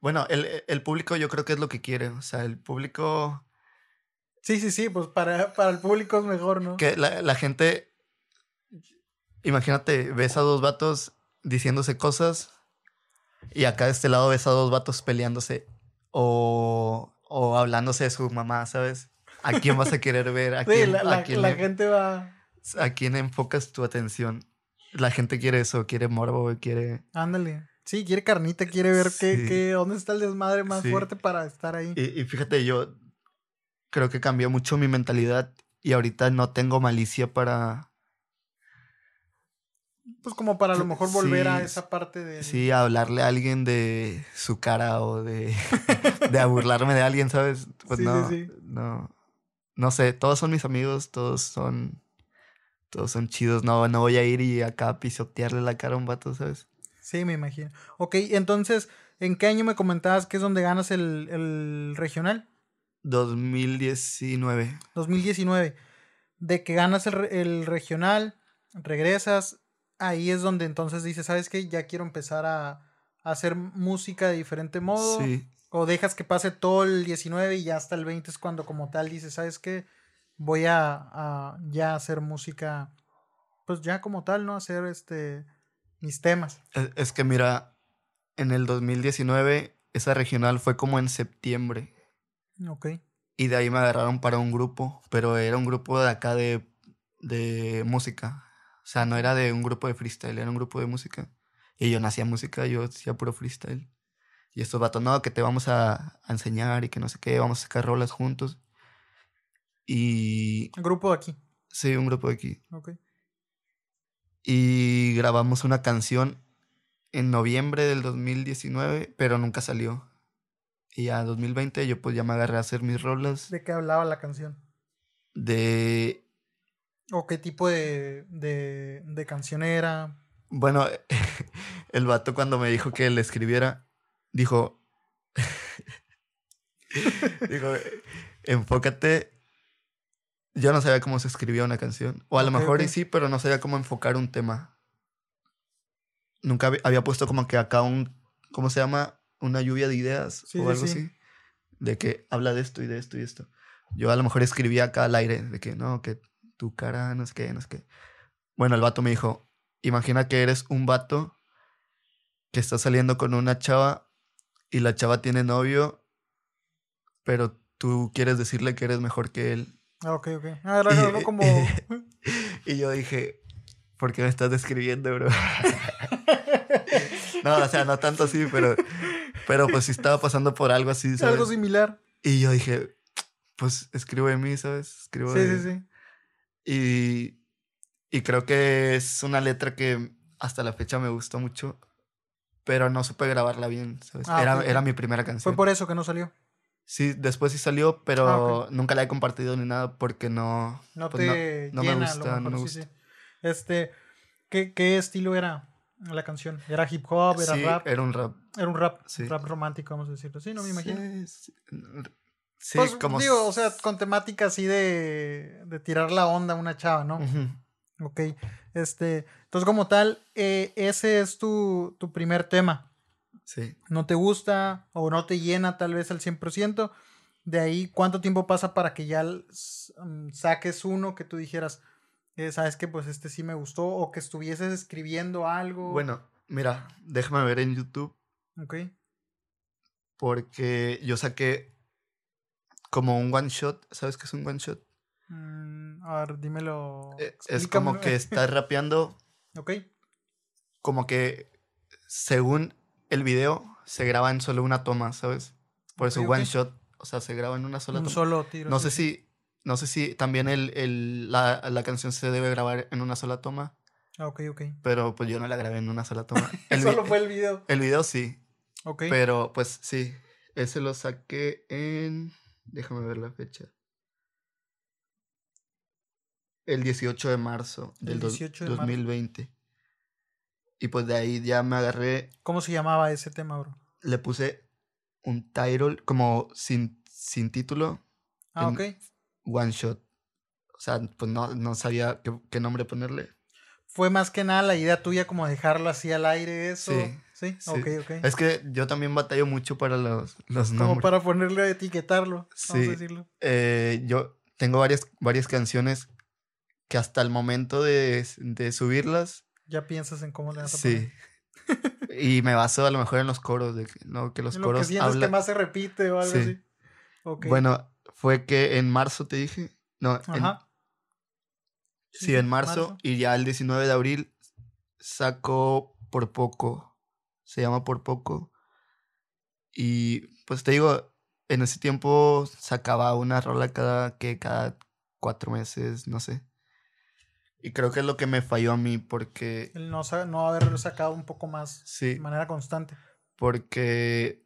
B: bueno, el, el, público yo creo que es lo que quiere. O sea, el público.
A: Sí, sí, sí, pues para, para el público es mejor, ¿no?
B: Que la, la gente. Imagínate, ves a dos vatos diciéndose cosas y acá de este lado ves a dos vatos peleándose o, o hablándose de su mamá, ¿sabes? ¿A quién vas a querer ver? ¿A quién,
A: la, a quién la gente va...
B: ¿A quién enfocas tu atención? La gente quiere eso, quiere morbo, quiere...
A: Ándale. Sí, quiere carnita, quiere ver qué, dónde está el desmadre más fuerte para estar ahí.
B: Y, fíjate, yo creo que cambió mucho mi mentalidad y ahorita no tengo malicia para...
A: Pues como para a lo mejor volver a esa parte de...
B: Sí, a hablarle a alguien de su cara o de, de a burlarme de alguien, ¿sabes? Pues no, no, no sé, todos son mis amigos, todos son, todos son chidos, no, no voy a ir y acá pisotearle la cara a un vato, ¿sabes?
A: Sí, me imagino. Ok, entonces, ¿en qué año me comentabas que es donde ganas el, el regional?
B: 2019.
A: 2019. De que ganas el, el, regional, regresas, ahí es donde entonces dices, ¿sabes qué? Ya quiero empezar a, a, hacer música de diferente modo. Sí. O dejas que pase todo el 19 y ya hasta el 20 es cuando como tal dices, ¿sabes qué? Voy a, a ya hacer música, pues ya como tal, ¿no? Hacer este mis temas.
B: Es, que mira, en el 2019 esa regional fue como en septiembre.
A: Ok.
B: Y de ahí me agarraron para un grupo, pero era un grupo de acá de, de música. O sea, no era de un grupo de freestyle, era un grupo de música. Y yo no hacía música, yo hacía puro freestyle. Y estos vatos, no, que te vamos a, a enseñar y que no sé qué, vamos a sacar rolas juntos. Y...
A: ¿Un grupo de aquí?
B: Sí, un grupo de aquí.
A: Ok
B: y grabamos una canción en noviembre del 2019, pero nunca salió. Y a 2020 yo pues ya me agarré a hacer mis rolas.
A: ¿De qué hablaba la canción?
B: De...
A: ¿O qué tipo de, de, de canción era?
B: Bueno, el vato cuando me dijo que le escribiera, dijo, dijo, enfócate yo no sabía cómo se escribía una canción. O a lo mejor sí, pero no sabía cómo enfocar un tema. Nunca había puesto como que acá un, ¿cómo se llama? Una lluvia de ideas o algo así. De que habla de esto y de esto y esto. Yo a lo mejor escribía acá al aire de que no, que tu cara, no sé qué, no sé qué. Bueno, el vato me dijo, imagina que eres un vato que está saliendo con una chava y la chava tiene novio, pero tú quieres decirle que eres mejor que él
A: Ah, ok, ok. Ah, era algo como.
B: y yo dije, ¿por qué me estás describiendo, bro? no, o sea, no tanto así, pero, pero pues sí estaba pasando por algo así,
A: ¿sabes? Algo similar.
B: Y yo dije, pues escribo de mí, ¿sabes? Escribo
A: sí,
B: de...
A: sí, sí.
B: Y, y creo que es una letra que hasta la fecha me gustó mucho, pero no supe grabarla bien, ¿sabes? Ah, era, era mi primera canción.
A: Fue por eso que no salió.
B: Sí, después sí salió, pero ah, nunca la he compartido ni nada porque no.
A: No pues, te no, me gusta, no me gusta. Este, ¿qué, ¿qué, estilo era la canción? ¿Era hip hop? ¿Era
B: sí,
A: rap?
B: Era un rap.
A: Era un rap, rap romántico, vamos a decirlo. Sí, no me imagino. Sí, pues, como... Digo, o sea, con temática así de, de tirar la onda a una chava, ¿no? Ok. Este, entonces, como tal, eh, ese es tu, tu primer tema. Sí. No te gusta o no te llena tal vez al 100%. De ahí, ¿cuánto tiempo pasa para que ya mm, saques uno que tú dijeras, eh, sabes que pues este sí me gustó o que estuvieses escribiendo algo?
B: Bueno, mira, déjame ver en YouTube. Ok. Porque yo saqué como un one shot. ¿Sabes qué es un one shot?
A: Mm, a ver, dímelo.
B: Eh, es como que estás rapeando. ok. Como que según el video se graba en solo una toma, ¿sabes? Por eso one shot, o sea, se graba en una sola
A: toma. Un solo tiro.
B: No sé si, no sé si también el, el, la, la, canción se debe grabar en una sola toma.
A: Ah, ok, ok.
B: Pero pues yo no la grabé en una sola toma.
A: solo fue el video.
B: El video sí. Ok. Pero pues sí, ese lo saqué en... Déjame ver la fecha. El 18 de marzo del 2020. Y pues de ahí ya me agarré.
A: ¿Cómo se llamaba ese tema, bro?
B: Le puse un title como sin, sin título.
A: Ah, ok.
B: One shot. O sea, pues no, no sabía qué, nombre ponerle.
A: Fue más que nada la idea tuya como dejarlo así al aire, eso. Sí. Sí, ok, ok.
B: Es que yo también batallo mucho para los, los nombres. Como
A: para ponerle, etiquetarlo, sí. vamos a decirlo.
B: Eh, yo tengo varias, varias canciones que hasta el momento de, de subirlas
A: ya piensas en cómo le vas a poner.
B: Sí. y me baso a lo mejor en los coros, de que, ¿no? que los en coros.
A: Lo que que más se repite o algo así.
B: Bueno, fue que en marzo te dije. No, Ajá. sí, en marzo, Y ya el 19 de abril sacó por poco. Se llama por poco. Y pues te digo, en ese tiempo sacaba una rola cada que cada cuatro meses, no sé. Y creo que es lo que me falló a mí porque...
A: El no, no haber sacado un poco más de manera constante.
B: Porque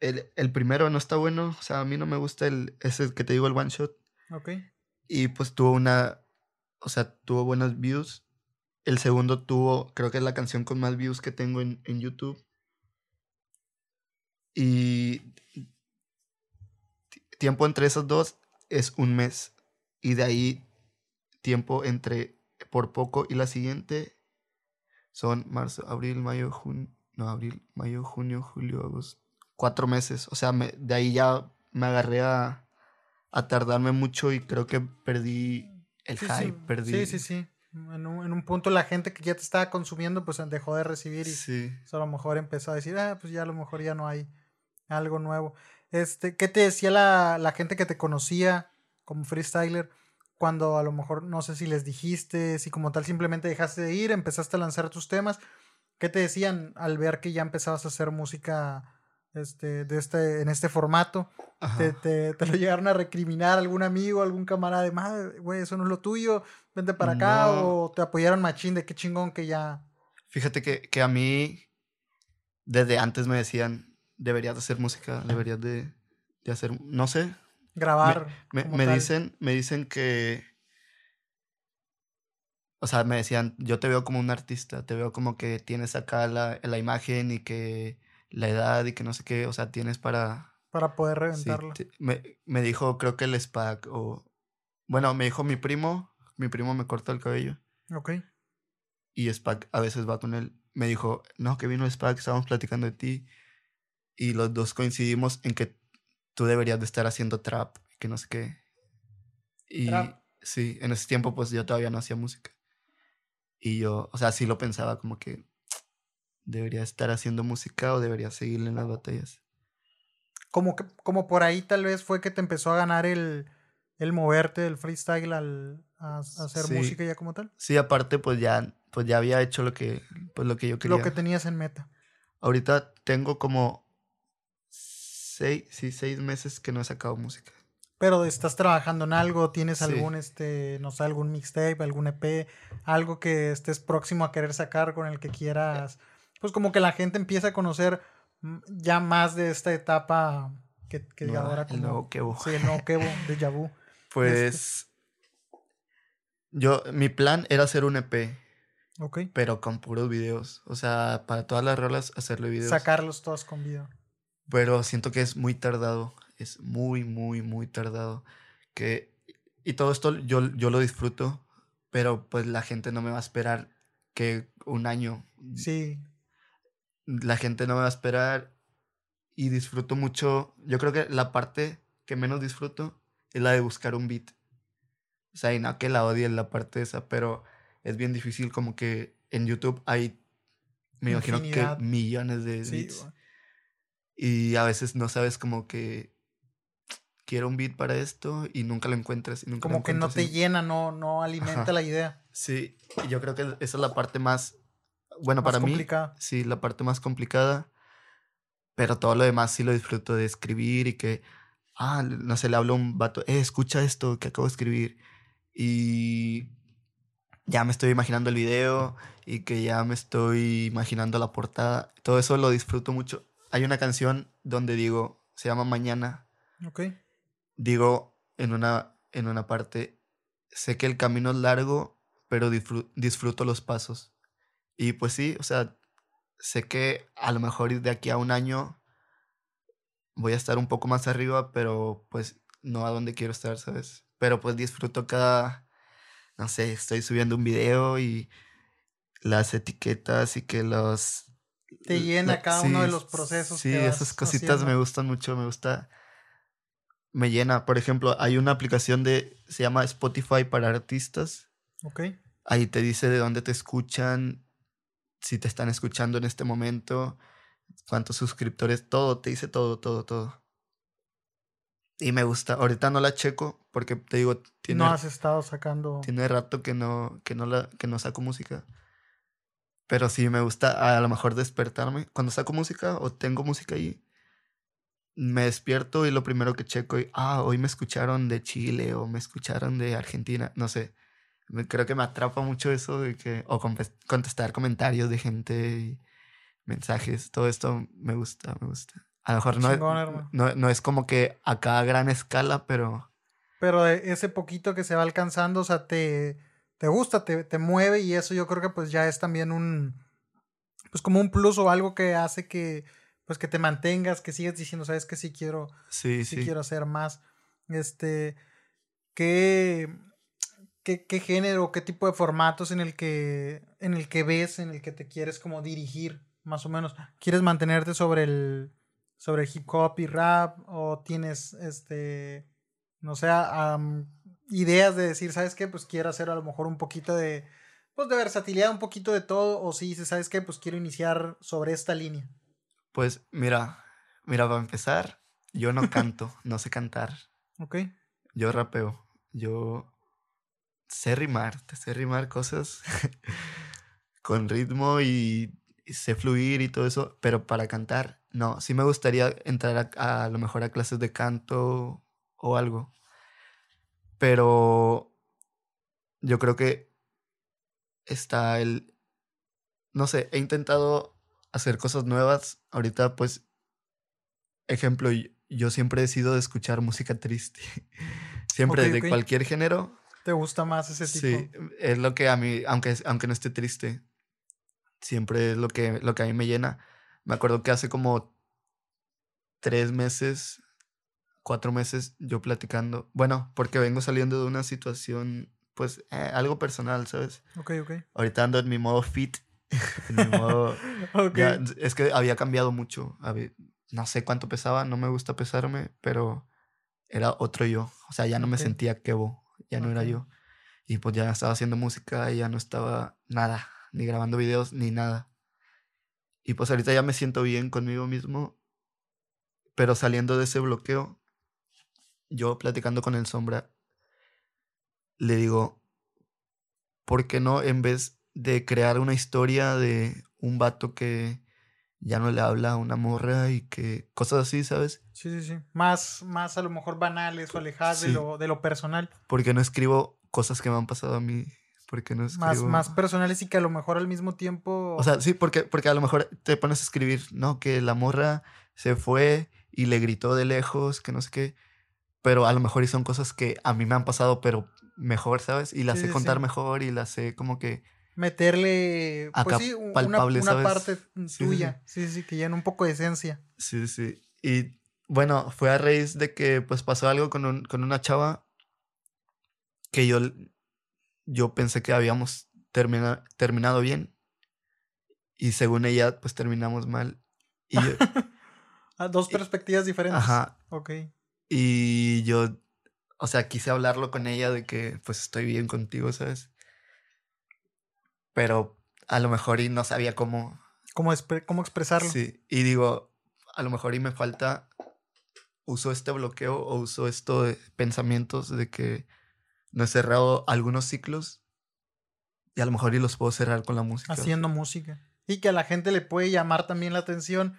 B: el, el, primero no está bueno. O sea, a mí no me gusta el... Ese que te digo, el one shot. Ok. Y pues tuvo una... O sea, tuvo buenas views. El segundo tuvo... Creo que es la canción con más views que tengo en, en YouTube. Y... Tiempo entre esos dos es un mes. Y de ahí tiempo entre por poco y la siguiente son marzo, abril, mayo, junio, no, abril, mayo, junio, julio, agosto, cuatro meses. O sea, me, de ahí ya me agarré a, a, tardarme mucho y creo que perdí el hype,
A: sí.
B: perdí.
A: Sí, sí, sí. En un, en un, punto la gente que ya te estaba consumiendo pues dejó de recibir y sí. a lo mejor empezó a decir, ah, pues ya a lo mejor ya no hay algo nuevo. Este, ¿qué te decía la, la gente que te conocía como freestyler? cuando a lo mejor no sé si les dijiste, si como tal simplemente dejaste de ir, empezaste a lanzar tus temas, ¿qué te decían al ver que ya empezabas a hacer música este, de este, en este formato? ¿Te, te, te, lo llegaron a recriminar algún amigo, algún camarada de madre, güey, eso no es lo tuyo, vente para acá, o te apoyaron machín de qué chingón que ya.
B: Fíjate que, que a mí, desde antes me decían, deberías de hacer música, deberías de, de hacer, no sé,
A: grabar.
B: Me, me, dicen, me dicen que. O sea, me decían, yo te veo como un artista, te veo como que tienes acá la, la imagen y que la edad y que no sé qué, o sea, tienes para...
A: Para poder reventarlo.
B: me, me, dijo, creo que el SPAC o... Bueno, me dijo mi primo, mi primo me corta el cabello. Ok. Y SPAC a veces va con él. Me dijo, no, que vino SPAC, estábamos platicando de ti. Y los dos coincidimos en que tú deberías de estar haciendo trap, que no sé qué. Y sí, en ese tiempo pues yo todavía no hacía música. Y yo, o sea, sí lo pensaba como que debería estar haciendo música o debería seguirle en las batallas.
A: Como, que, como por ahí tal vez fue que te empezó a ganar el, el moverte el freestyle al a, hacer música ya como tal.
B: Sí, aparte pues ya, pues ya había hecho lo que, pues, lo que yo quería.
A: Lo que tenías en meta.
B: Ahorita tengo como seis, sí, seis meses que no he sacado música.
A: Pero estás trabajando en algo, tienes algún, este, no sé, algún mixtape, algún EP, algo que estés próximo a querer sacar con el que quieras. Pues como que la gente empieza a conocer ya más de esta etapa que, que ahora como...
B: El nuevo Kevo.
A: Sí, el nuevo Kevo de Yabu.
B: Pues... Yo, mi plan era hacer un EP.
A: Ok.
B: Pero con puros videos. O sea, para todas las rolas hacerle videos.
A: Sacarlos todos con video
B: pero siento que es muy tardado. es muy, muy, muy tardado. Que, y todo esto yo, yo lo disfruto, pero pues la gente no me va a esperar que un año. Sí. La gente no me va a esperar y disfruto mucho. Yo creo que la parte que menos disfruto es la de buscar un beat. O sea, y no que la odie la parte esa, pero es bien difícil como que en YouTube hay, me imagino que millones de beats. Y a veces no sabes como que quiero un beat para esto y nunca lo encuentras. Y nunca
A: como que no te llena, no, no alimenta la idea.
B: Sí, y yo creo que esa es la parte más, bueno, para mí, sí, la parte más complicada. Pero todo lo demás sí lo disfruto de escribir y que, ah, no sé, le hablo a un vato, eh, escucha esto que acabo de escribir. Y ya me estoy imaginando el video y que ya me estoy imaginando la portada. Todo eso lo disfruto mucho. Hay una canción donde digo, se llama Mañana. Ok. Digo en una, en una parte, sé que el camino es largo, pero disfruto los pasos. Y pues sí, o sea, sé que a lo mejor de aquí a un año voy a estar un poco más arriba, pero pues no a donde quiero estar, ¿sabes? Pero pues disfruto cada, no sé, estoy subiendo un video y las etiquetas y que los...
A: Te llena cada uno de los procesos.
B: Sí, esas cositas me gustan mucho, me gusta, me llena. Por ejemplo, hay una aplicación de, se llama Spotify para artistas. Ok. Ahí te dice de dónde te escuchan, si te están escuchando en este momento, cuántos suscriptores, todo, te dice todo, todo, todo. Y me gusta. Ahorita no la checo porque te digo,
A: tiene, no has estado sacando.
B: Tiene rato que no, que no, la, que no saco música. Pero sí me gusta a lo mejor despertarme. Cuando saco música o tengo música ahí, me despierto y lo primero que checo, y, ah, hoy me escucharon de Chile o me escucharon de Argentina, no sé creo que me atrapa mucho eso de que, o contestar comentarios de gente y mensajes, todo esto me gusta, me gusta. A lo mejor no, no, no, es como que a gran escala, pero...
A: Pero ese poquito que se va alcanzando, o sea, te, te gusta, te, te mueve y eso yo creo que pues ya es también un, pues como un plus o algo que hace que, pues que te mantengas, que sigas diciendo, sabes que sí quiero, sí, sí, sí. quiero hacer más. Este, que qué, qué género, qué tipo de formatos en el que en el que ves, en el que te quieres como dirigir, más o menos. ¿Quieres mantenerte sobre el sobre hip hop y rap o tienes este no sé, ideas de decir, ¿sabes qué? Pues quiero hacer a lo mejor un poquito de pues de versatilidad, un poquito de todo o si dices, ¿sabes qué? Pues quiero iniciar sobre esta línea.
B: Pues mira, mira, para empezar, yo no canto, no sé cantar. Ok. Yo rapeo. Yo sé rimar, te sé rimar cosas con ritmo y, sé fluir y todo eso, pero para cantar, no. Sí me gustaría entrar a, a, lo mejor a clases de canto o algo. Pero yo creo que está el... No sé, he intentado hacer cosas nuevas. Ahorita, pues, ejemplo, yo siempre he sido de escuchar música triste. siempre, de cualquier género,
A: ¿Te gusta más ese tipo?
B: Sí, es lo que a mí, aunque, aunque no esté triste, siempre es lo que, lo que a mí me llena. Me acuerdo que hace como tres meses, cuatro meses, yo platicando, bueno, porque vengo saliendo de una situación, pues, eh, algo personal, ¿sabes? Ok, ok. Ahorita ando en mi modo fit, en mi modo... es que había cambiado mucho, no sé cuánto pesaba, no me gusta pesarme, pero era otro yo, o sea, ya no me sentía quebo ya no era yo. Y pues ya estaba haciendo música y ya no estaba nada, ni grabando videos, ni nada. Y pues ahorita ya me siento bien conmigo mismo, pero saliendo de ese bloqueo, yo platicando con el sombra, le digo, ¿por qué no en vez de crear una historia de un vato que ya no le habla a una morra y que cosas así, ¿sabes?
A: Sí, sí, sí. Más, más a lo mejor banales o alejadas de, lo, de lo personal.
B: Porque no escribo cosas que me han pasado a mí. Porque no escribo...
A: Más, más personales y que a lo mejor al mismo tiempo...
B: O sea, sí, porque, porque a lo mejor te pones a escribir, ¿no? Que la morra se fue y le gritó de lejos, que no sé qué. Pero a lo mejor y son cosas que a mí me han pasado, pero mejor, ¿sabes? Y las sé contar mejor y las sé como que
A: meterle pues sí, una, una parte tuya. Sí. sí, sí, que llena un poco de esencia.
B: Sí, sí. Y bueno, fue a raíz de que pues pasó algo con, un, con una chava que yo, yo pensé que habíamos terminado bien y según ella pues terminamos mal. Y
A: Dos perspectivas diferentes. Ajá. Ok.
B: Y yo, o sea, quise hablarlo con ella de que pues estoy bien contigo, ¿sabes? Pero a lo mejor y no sabía cómo...
A: ¿Cómo, cómo expresarlo?
B: Sí, y digo, a lo mejor y me falta, uso este bloqueo o uso estos de pensamientos de que no he cerrado algunos ciclos y a lo mejor y los puedo cerrar con la música.
A: Haciendo música. Y que a la gente le puede llamar también la atención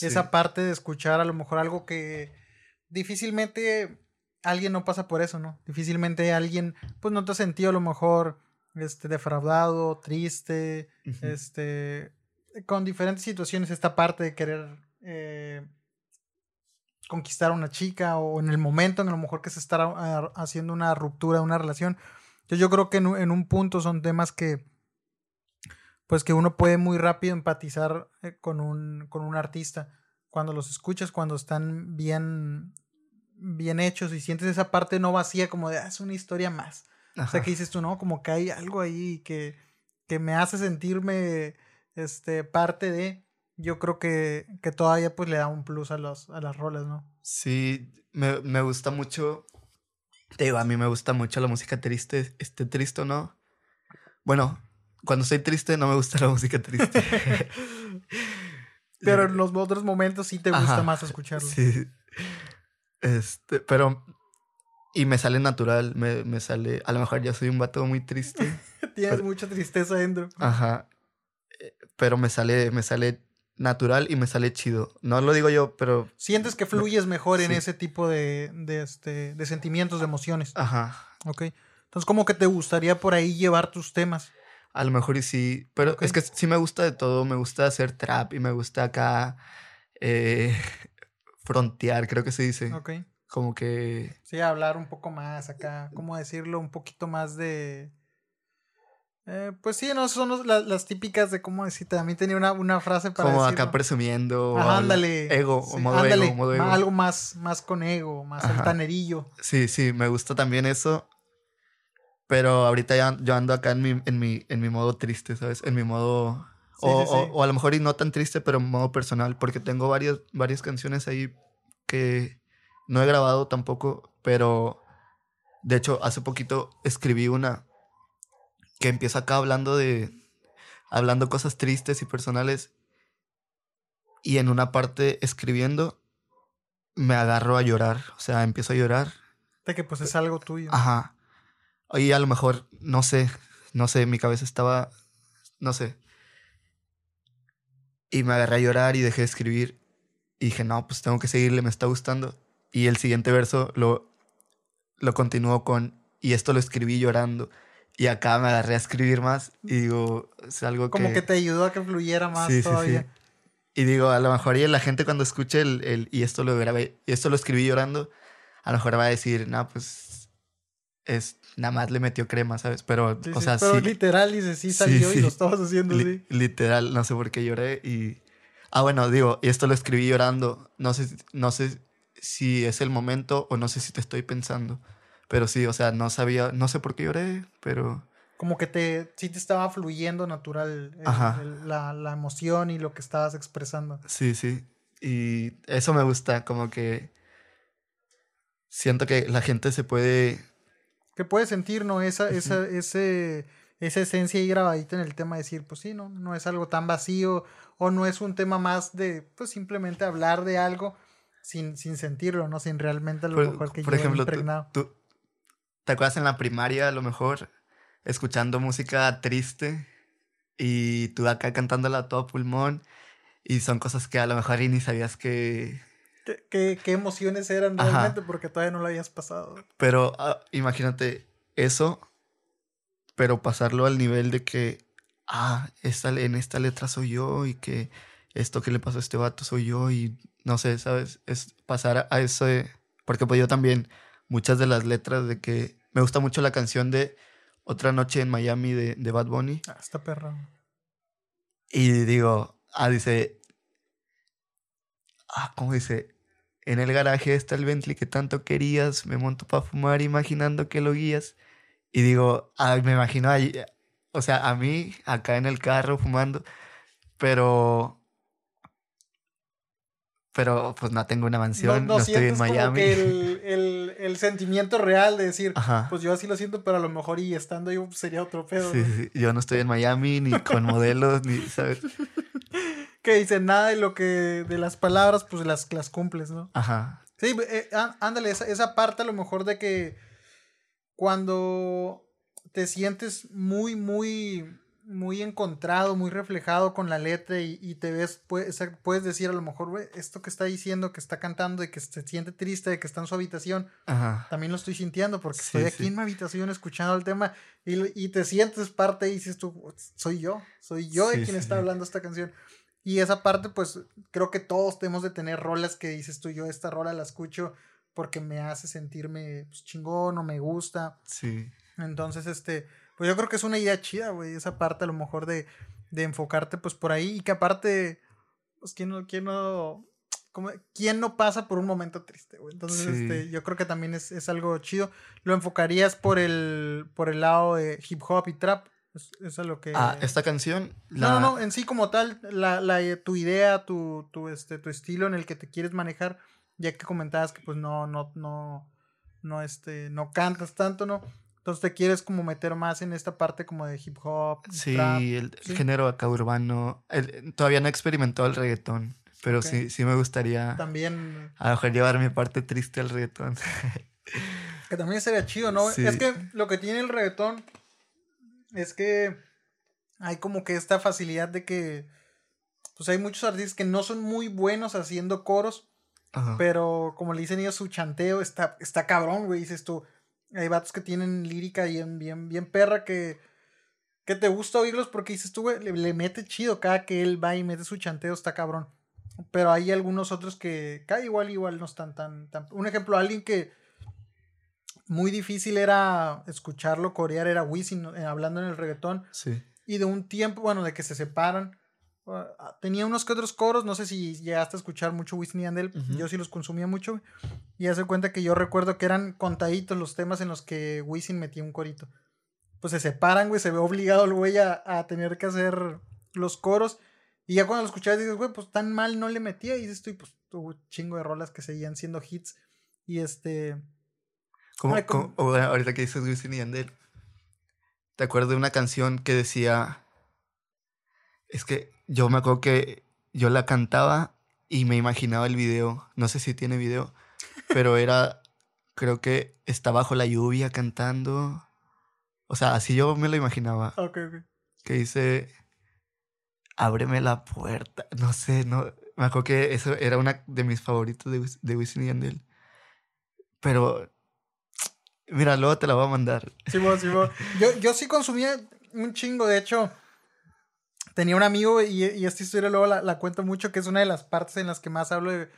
A: esa parte de escuchar a lo mejor algo que difícilmente alguien no pasa por eso, ¿no? Difícilmente alguien, pues no te ha sentido a lo mejor este, defraudado, triste, este, con diferentes situaciones, esta parte de querer eh, conquistar a una chica o en el momento en a lo mejor que se está haciendo una ruptura de una relación. Entonces yo creo que en, en un punto son temas que pues que uno puede muy rápido empatizar eh, con un, con un artista. Cuando los escuchas, cuando están bien, bien hechos y sientes esa parte no vacía como de, ah, es una historia más. O sea, que dices tú, no, como que hay algo ahí que, que me hace sentirme este, parte de, yo creo que, que todavía pues le da un plus a, los, a las roles, ¿no?
B: Sí, me, me gusta mucho, te digo, a mí me gusta mucho la música triste, este triste, ¿no? Bueno, cuando estoy triste no me gusta la música triste.
A: pero en los otros momentos sí te gusta más escucharlo.
B: Sí. Este, pero. Y me sale natural, me, me, sale. A lo mejor ya soy un vato muy triste.
A: Tienes mucha tristeza dentro.
B: Ajá. Eh, pero me sale, me sale natural y me sale chido. No lo digo yo, pero.
A: Sientes que fluyes mejor en ese tipo de, de, este, de sentimientos, de emociones.
B: Ajá.
A: Ok. Entonces, como que te gustaría por ahí llevar tus temas.
B: A lo mejor y sí, pero es que sí me gusta de todo, me gusta hacer trap y me gusta acá eh, frontear, creo que se dice.
A: Ok.
B: Como que...
A: Sí, hablar un poco más acá, ¿cómo decirlo? Un poquito más de... Eh, pues sí, no son las, típicas de cómo decir. También tenía una, una frase
B: para. Como acá presumiendo.
A: ándale.
B: Ego, o modo ego, modo ego.
A: Algo más, más con ego, más altanerillo.
B: Sí, sí, me gusta también eso. Pero ahorita ya, yo ando acá en mi, en, mi, en mi modo triste, ¿sabes? En mi modo... o, O, a lo mejor y no tan triste, pero en modo personal, porque tengo varias, varias canciones ahí que no he grabado tampoco, pero de hecho hace poquito escribí una que empieza acá hablando de... hablando cosas tristes y personales y en una parte escribiendo me agarro a llorar, o sea, empiezo a llorar.
A: De que pues es algo tuyo.
B: Ajá. Y a lo mejor, no sé, no sé, mi cabeza estaba, no sé. Y me agarré a llorar y dejé de escribir. Y dije, no, pues tengo que seguirle, me está gustando. Y el siguiente verso lo, lo continuó con, y esto lo escribí llorando. Y acá me agarré a escribir más y digo, es algo
A: que... Como que te ayudó a que fluyera más todavía.
B: Y digo, a lo mejor y la gente cuando escuche el, el, y esto lo grabé, y esto lo escribí llorando, a lo mejor va a decir, no, pues es nada más le metió crema, ¿sabes? Pero, o sea,
A: pero literal, dice, sí salió y lo estabas haciendo así.
B: Literal, no sé por qué lloré y... Ah, bueno, digo, y esto lo escribí llorando. No sé, no sé si es el momento o no sé si te estoy pensando. Pero sí, o sea, no sabía, no sé por qué lloré, pero...
A: Como que te, sí te estaba fluyendo natural la, la emoción y lo que estabas expresando.
B: Sí, sí. Y eso me gusta, como que siento que la gente se puede
A: que puede sentir, ¿no? Esa, esa, ese, esa esencia ahí grabadita en el tema de decir, pues sí, ¿no? No es algo tan vacío o no es un tema más de, pues simplemente hablar de algo sin, sin sentirlo, ¿no? Sin realmente a lo mejor que
B: Por ejemplo, Tú, ¿te acuerdas en la primaria a lo mejor escuchando música triste y tú acá cantándola a todo pulmón y son cosas que a lo mejor ni sabías que
A: ¿Qué, emociones eran realmente? Porque todavía no lo habías pasado.
B: Pero ah, imagínate eso, pero pasarlo al nivel de que, ah, esta, en esta letra soy yo y que esto que le pasó a este vato soy yo y no sé, ¿sabes? Es pasar a eso Porque pues yo también, muchas de las letras de que... Me gusta mucho la canción de Otra noche en Miami de, de Bad Bunny.
A: Ah, está perra.
B: Y digo, ah, dice, ah, ¿cómo dice? En el garaje está el Bentley que tanto querías, me monto para fumar imaginando que lo guías. Y digo, ay, me imagino ahí, o sea, a mí acá en el carro fumando, pero pero pues no tengo una mansión, no, estoy en Miami.
A: el, el, sentimiento real de decir, pues yo así lo siento, pero a lo mejor y estando yo sería otro pedo.
B: Sí, sí, yo no estoy en Miami, ni con modelos, ni, ¿sabes?
A: que dice nada de lo que, de las palabras, pues las, las cumples, ¿no? Ajá. Sí, eh, ándale, esa, esa parte a lo mejor de que cuando te sientes muy, muy muy encontrado, muy reflejado con la letra y, te ves, puedes, puedes decir a lo mejor, güey, esto que está diciendo, que está cantando y que se siente triste, de que está en su habitación, también lo estoy sintiendo porque estoy aquí en mi habitación escuchando el tema y, te sientes parte y dices tú, soy yo, soy yo de quien está hablando esta canción. Y esa parte, pues creo que todos tenemos de tener rolas que dices tú, yo esta rola la escucho porque me hace sentirme pues, chingón o me gusta. Sí. Entonces, este, pues yo creo que es una idea chida, güey, esa parte a lo mejor de, de enfocarte pues por ahí y que aparte, pues quién no, quién no, como, ¿quién no pasa por un momento triste, güey? Entonces, este, yo creo que también es, es, algo chido. Lo enfocarías por el, por el lado de hip hop y trap. Es, es lo que...
B: Ah, esta canción...
A: No, no, no, en sí como tal, la, la, tu idea, tu, tu, este, tu estilo en el que te quieres manejar, ya que comentabas que pues no, no, no, no, este, no cantas tanto, ¿no? Entonces te quieres como meter más en esta parte como de hip hop.
B: Sí, el, género acá urbano. todavía no he experimentado el reggaetón, pero sí, sí me gustaría. También. A lo mejor llevar mi parte triste al reggaetón.
A: que también sería chido, ¿no? Es que lo que tiene el reggaetón es que hay como que esta facilidad de que. Pues hay muchos artistas que no son muy buenos haciendo coros. Pero como le dicen ellos, su chanteo está, está cabrón, güey. Dices tú hay vatos que tienen lírica bien, bien, bien perra que, que te gusta oírlos porque dices tú, güey, le, mete chido cada que él va y mete su chanteo, está cabrón. Pero hay algunos otros que cada igual, igual no están tan, tan... Un ejemplo, alguien que muy difícil era escucharlo corear era Wisin eh, hablando en el reggaetón. Sí. Y de un tiempo, bueno, de que se separan. Ah, tenía unos que otros coros, no sé si llegaste a escuchar mucho Wisin y Andel, yo sí los consumía mucho. Y hace cuenta que yo recuerdo que eran contaditos los temas en los que Wisin metía un corito. Pues se separan, güey, se ve obligado el güey a, tener que hacer los coros. Y ya cuando lo escuchabas dices, güey, pues tan mal no le metía. Y dices tú, pues tuvo chingo de rolas que seguían siendo hits. Y este.
B: Como, ahorita que dices Wisin y Andel, ¿te acuerdas de una canción que decía. Es que yo me acuerdo que yo la cantaba y me imaginaba el video. No sé si tiene video pero era, creo que está bajo la lluvia cantando. O sea, así yo me lo imaginaba. Ok, ok. Que dice, ábreme la puerta. No sé, no. Me acuerdo que eso era una de mis favoritos de, de Wisin y Yandel. Pero, mira, luego te la voy a mandar.
A: Sí, sí, Yo, yo sí consumía un chingo, de hecho. Tenía un amigo y, y esta historia luego la, la cuento mucho, que es una de las partes en las que más hablo de,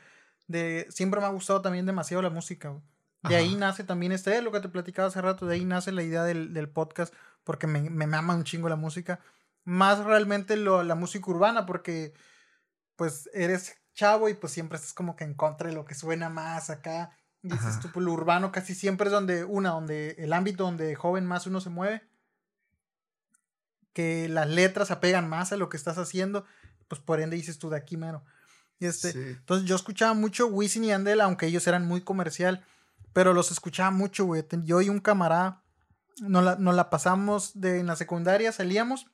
A: de siempre me ha gustado también demasiado la música. De ahí nace también este, lo que te platicaba hace rato, de ahí nace la idea del, del podcast, porque me, me mama un chingo la música. Más realmente lo, la música urbana, porque pues eres chavo y pues siempre estás como que en contra de lo que suena más acá. Dices tú, pues lo urbano casi siempre es donde, una, donde el ámbito donde joven más uno se mueve. Que las letras apegan más a lo que estás haciendo, pues por ende dices tú de aquí mero. Este, Entonces yo escuchaba mucho Wisin y Andel, aunque ellos eran muy comercial, pero los escuchaba mucho, güey. Yo y un camarada nos la, nos la pasamos de, en la secundaria, salíamos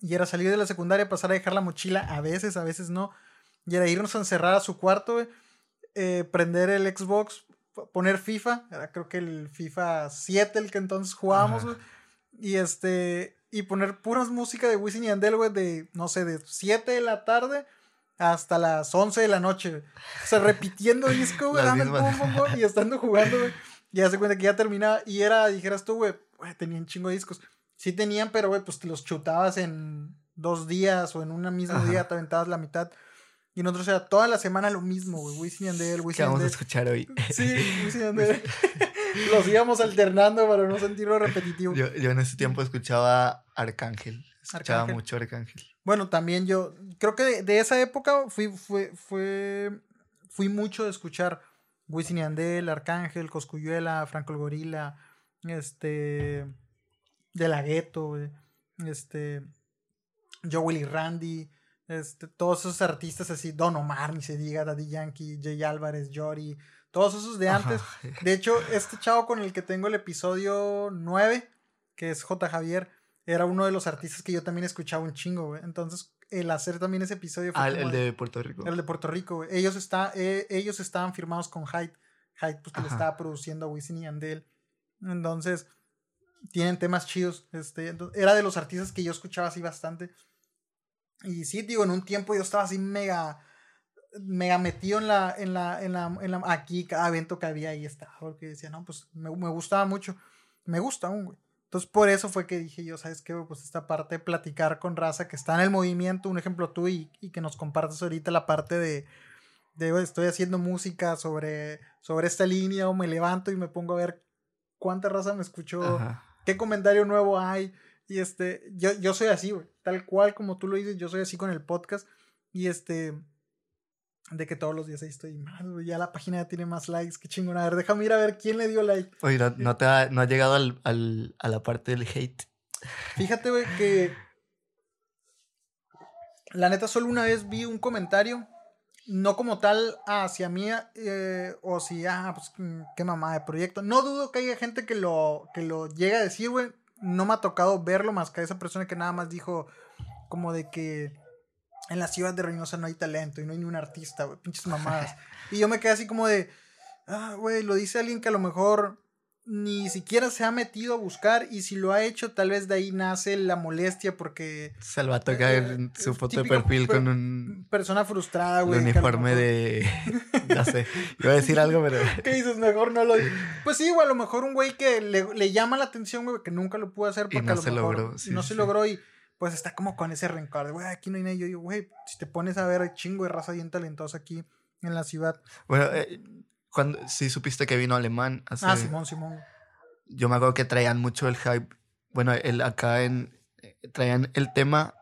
A: y era salir de la secundaria, pasar a dejar la mochila, a veces, a veces no, y era irnos a encerrar a su cuarto, güey, eh, prender el Xbox, poner FIFA, era creo que el FIFA 7 el que entonces jugábamos, güey, y este, y poner puras música de Wisin y Andel, güey, de, no sé, de 7 de la tarde hasta las 11 de la noche. O sea, repitiendo disco, güey, y estando jugando, güey. Ya se cuenta que ya terminaba. Y era, dijeras tú, güey, tenían chingo de discos. Sí tenían, pero, güey, pues te los chutabas en dos días o en un mismo día, te aventabas la mitad. Y nosotros era toda la semana lo mismo, güey. Wisin y Andel, Wisin
B: ¿Qué vamos a escuchar hoy?
A: Sí, Wisin y Andel. los íbamos alternando para no sentirlo repetitivo.
B: Yo, yo en ese tiempo escuchaba Arcángel. Escuchaba mucho Arcángel.
A: Bueno, también yo creo que de, esa época fui, fue, fue, fui mucho de escuchar Wisin y Andel, Arcángel, Coscuyuela, Franco el Gorila, este, De la Gueto, este, Joe Willy Randy, este, todos esos artistas así, Don Omar, ni se diga, Daddy Yankee, Jay Álvarez, Jory, todos esos de antes. De hecho, este chavo con el que tengo el episodio 9, que es J. Javier, era uno de los artistas que yo también escuchaba un chingo, güey. Entonces, el hacer también ese episodio
B: fue. Ah, el de Puerto Rico.
A: El de Puerto Rico, güey. Ellos, está, eh, ellos estaban firmados con Hyde. Hyde, pues que le estaba produciendo a Wisin y Andel. Entonces, tienen temas chidos. Este, era de los artistas que yo escuchaba así bastante. Y sí, digo, en un tiempo yo estaba así mega mega metido en la, en la, en la, en la, aquí, cada evento que había ahí estaba, porque decía, no, pues me, me gustaba mucho, me gusta aún, güey. Entonces, por eso fue que dije yo, ¿sabes qué? Pues esta parte de platicar con raza que está en el movimiento, un ejemplo tú y, y que nos compartas ahorita la parte de, de, estoy haciendo música sobre, sobre esta línea o me levanto y me pongo a ver cuánta raza me escuchó, qué comentario nuevo hay. Y este, yo, yo soy así, güey, tal cual como tú lo dices, yo soy así con el podcast. Y este, de que todos los días ahí estoy más, Ya la página ya tiene más likes. Qué chingón. A ver, déjame ir a ver quién le dio like.
B: Oye, no, te ha, no ha llegado al, al, a la parte del hate.
A: Fíjate, güey, que. La neta, solo una vez vi un comentario. No como tal hacia mí, eh, o si, ah, pues qué mamá de proyecto. No dudo que haya gente que lo, que lo llegue a decir, güey. No me ha tocado verlo más que a esa persona que nada más dijo, como de que en la ciudad de Reynosa no hay talento y no hay ni un artista, güey, pinches mamadas. y yo me quedé así como de, ah, güey, lo dice alguien que a lo mejor ni siquiera se ha metido a buscar y si lo ha hecho tal vez de ahí nace la molestia porque
B: se le va a tocar eh, su foto de perfil con un
A: persona frustrada güey
B: uniforme de no sé iba a decir algo pero
A: ¿qué dices? mejor no lo pues sí güey a lo mejor un güey que le, llama la atención güey que nunca lo pudo hacer porque no a lo se mejor logró, no se logró y pues está como con ese rencor de, güey, aquí no hay nadie. Yo digo, güey, si te pones a ver, hay chingo de raza bien talentosa aquí en la ciudad.
B: Bueno, eh, cuando, sí supiste que vino alemán.
A: Hace, ah, Simón, Simón.
B: Yo me acuerdo que traían mucho el hype. Bueno, el, acá en. Traían el tema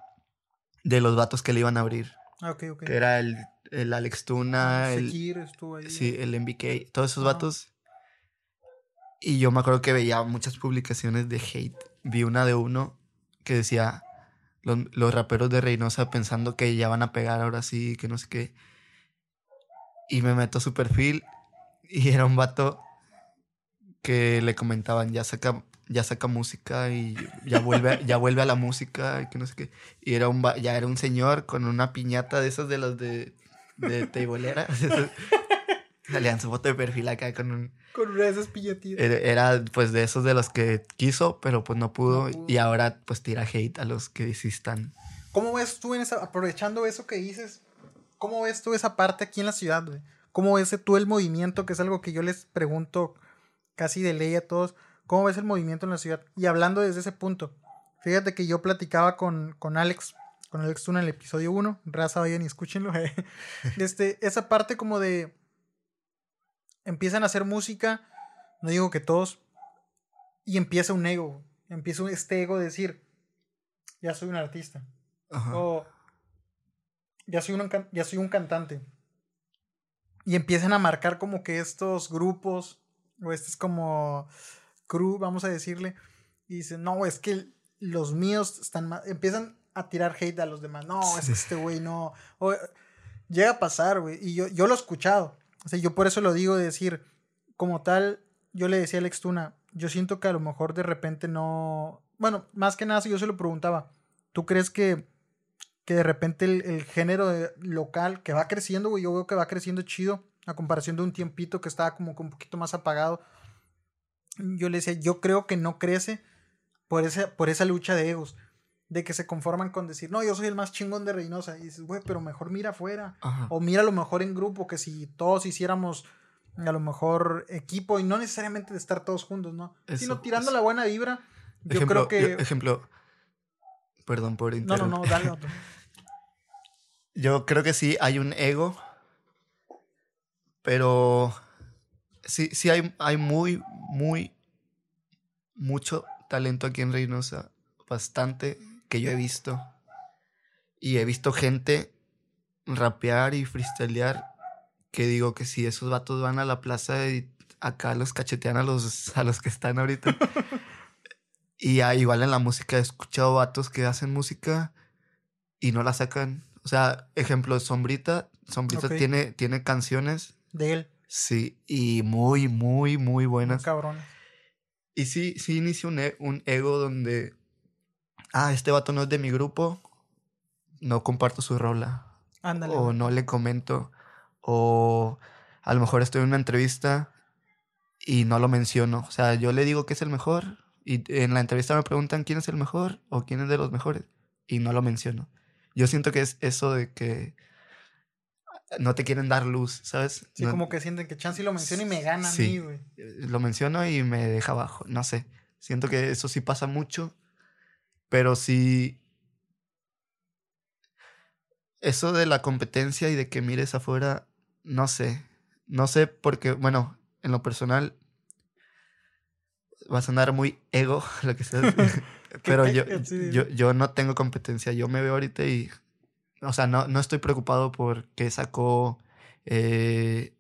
B: de los vatos que le iban a abrir.
A: Ah, ok, ok.
B: Que era el, el Alex Tuna.
A: Ah, el, estuvo ahí.
B: Sí, el MBK. Todos esos vatos. Y yo me acuerdo que veía muchas publicaciones de hate. Vi una de uno que decía los, raperos de Reynosa pensando que ya van a pegar ahora sí, que no sé qué. Y me meto a su perfil y era un vato que le comentaban, ya saca, ya saca música y ya vuelve, ya vuelve a la música y que no sé qué. Y era un, ya era un señor con una piñata de esas de las de, de teibolera. Salían su foto de perfil acá con un...
A: Con una de esas piñatitas.
B: Era, pues de esos de los que quiso, pero pues no pudo, Y ahora pues tira hate a los que desistan.
A: ¿Cómo ves tú en esa, aprovechando eso que dices, cómo ves tú esa parte aquí en la ciudad, güey? ¿Cómo ves tú el movimiento, que es algo que yo les pregunto casi de ley a todos? ¿Cómo ves el movimiento en la ciudad? Y hablando desde ese punto, fíjate que yo platicaba con, con Alex, con Alex Tuna en el episodio 1, raza, vayan y escúchenlo. este, esa parte como de empiezan a hacer música, no digo que todos, y empieza un ego, empieza este ego de decir, ya soy un artista, o ya soy, un, ya soy un cantante. Y empiezan a marcar como que estos grupos, o estos como crew, vamos a decirle, y dicen, no, es que los míos están más, empiezan a tirar hate a los demás, no, es este güey, no, llega a pasar, güey, y yo, yo lo he escuchado, o sea, yo por eso lo digo de decir, como tal, yo le decía a Alex Tuna, yo siento que a lo mejor de repente no. Bueno, más que nada, si yo se lo preguntaba, ¿tú crees que, que de repente el, género local que va creciendo, güey, yo veo que va creciendo chido, a comparación de un tiempito que estaba como un poquito más apagado? Yo le decía, yo creo que no crece por esa, por esa lucha de egos de que se conforman con decir, no, yo soy el más chingón de Reynosa. Y dices, güey, pero mejor mira afuera. O mira lo mejor en grupo, que si todos hiciéramos a lo mejor equipo y no necesariamente de estar todos juntos, ¿no? Sino tirando la buena vibra. Yo creo que.
B: ejemplo. Perdón por
A: interrumpir. No, no, no, dale otro.
B: yo creo que sí hay un ego. Pero sí, sí hay, hay muy, muy, mucho talento aquí en Reynosa. Bastante que yo he visto. Y he visto gente rapear y freestylear que digo que si esos vatos van a la plaza y acá los cachetean a los, a los que están ahorita. y igual en la música he escuchado vatos que hacen música y no la sacan. O sea, ejemplo, Sombrita. Sombrita tiene, tiene canciones.
A: De él.
B: Sí, y muy, muy, muy buenas. Cabrón. Y sí, sí inicia un, e, un ego donde, ah, este vato no es de mi grupo, no comparto su rola. Ándale. O no le comento. O a lo mejor estoy en una entrevista y no lo menciono. O sea, yo le digo que es el mejor y en la entrevista me preguntan quién es el mejor o quién es de los mejores y no lo menciono. Yo siento que es eso de que no te quieren dar luz, ¿sabes?
A: Sí, como que sienten que Chansey lo menciona y me gana a mí, güey.
B: Lo menciono y me deja abajo, no sé. Siento que eso sí pasa mucho, pero sí... Eso de la competencia y de que mires afuera, no sé. No sé porque, bueno, en lo personal, vas a andar muy ego, lo que sea. pero yo, yo, yo no tengo competencia. Yo me veo ahorita y o sea, no, no estoy preocupado por qué sacó, eh,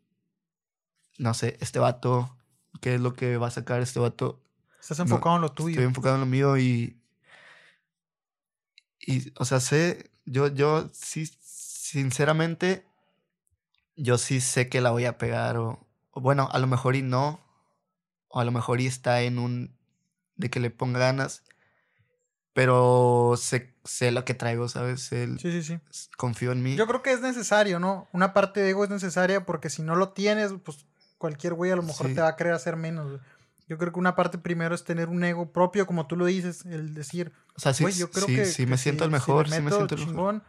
B: no sé, este vato, qué es lo que va a sacar este vato.
A: Estás enfocado en lo tuyo.
B: Estoy enfocado en lo mío y, y, o sea, sé, yo, yo sí, sinceramente, yo sí sé que la voy a pegar o, o bueno, a lo mejor y no, o a lo mejor y está en un, de que le ponga ganas, pero sé, sé lo que traigo, ¿sabes? sí, sí, sí. Confío en mí.
A: Yo creo que es necesario, ¿no? Una parte de ego es necesaria porque si no lo tienes, pues cualquier güey a lo mejor te va a querer hacer menos. Yo creo que una parte primero es tener un ego propio, como tú lo dices, el decir, o sea, sí, yo creo que,
B: sí me siento el mejor, sí me siento el
A: mejor.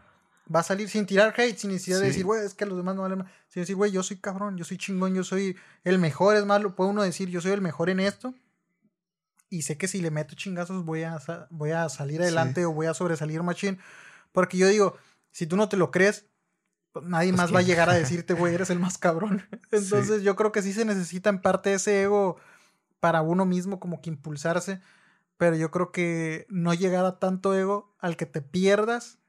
A: Va a salir sin tirar hate, sin necesidad de decir, güey, es que los demás no valen más. Sin decir, güey, yo soy cabrón, yo soy chingón, yo soy el mejor. Es más, lo puede uno decir, yo soy el mejor en esto y sé que si le meto chingazos voy a, voy a salir adelante o voy a sobresalir machine. Porque yo digo, si tú no te lo crees, pues, nadie pues más va a llegar a decirte, güey, eres el más cabrón. Entonces yo creo que sí se necesita en parte ese ego para uno mismo como que impulsarse. Pero yo creo que no llegar a tanto ego al que te pierdas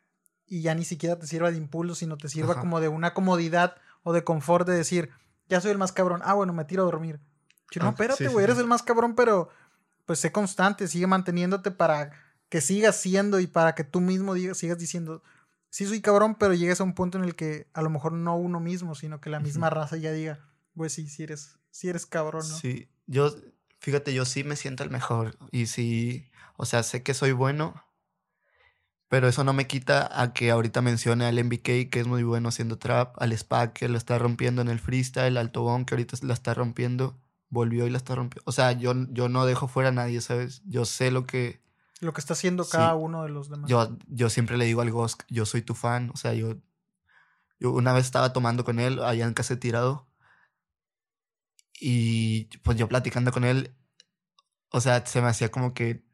A: y ya ni siquiera te sirva de impulso, sino te sirva como de una comodidad o de confort de decir, ya soy el más cabrón. Ah, bueno, me tiro a dormir. no, ah, espérate, güey, eres el más cabrón, pero pues sé constante, sigue manteniéndote para que sigas siendo y para que tú mismo digas, sigas diciendo, sí soy cabrón, pero llegues a un punto en el que a lo mejor no uno mismo, sino que la misma raza ya diga, pues sí, sí eres, sí eres cabrón, ¿no?
B: Sí, yo, fíjate, yo sí me siento el mejor y sí, o sea, sé que soy bueno, pero eso no me quita a que ahorita mencione al MBK, que es muy bueno haciendo trap, al SPAC, que lo está rompiendo en el freestyle, al Tobón, que ahorita la está rompiendo volvió y la está rompiendo. O sea, yo, yo no dejo fuera a nadie, ¿sabes? Yo sé lo que...
A: Lo que está haciendo cada uno de los demás.
B: Yo, yo siempre le digo al Ghost, yo soy tu fan. O sea, yo, yo una vez estaba tomando con él allá en Casa Tirado. Y pues yo platicando con él, o sea, se me hacía como que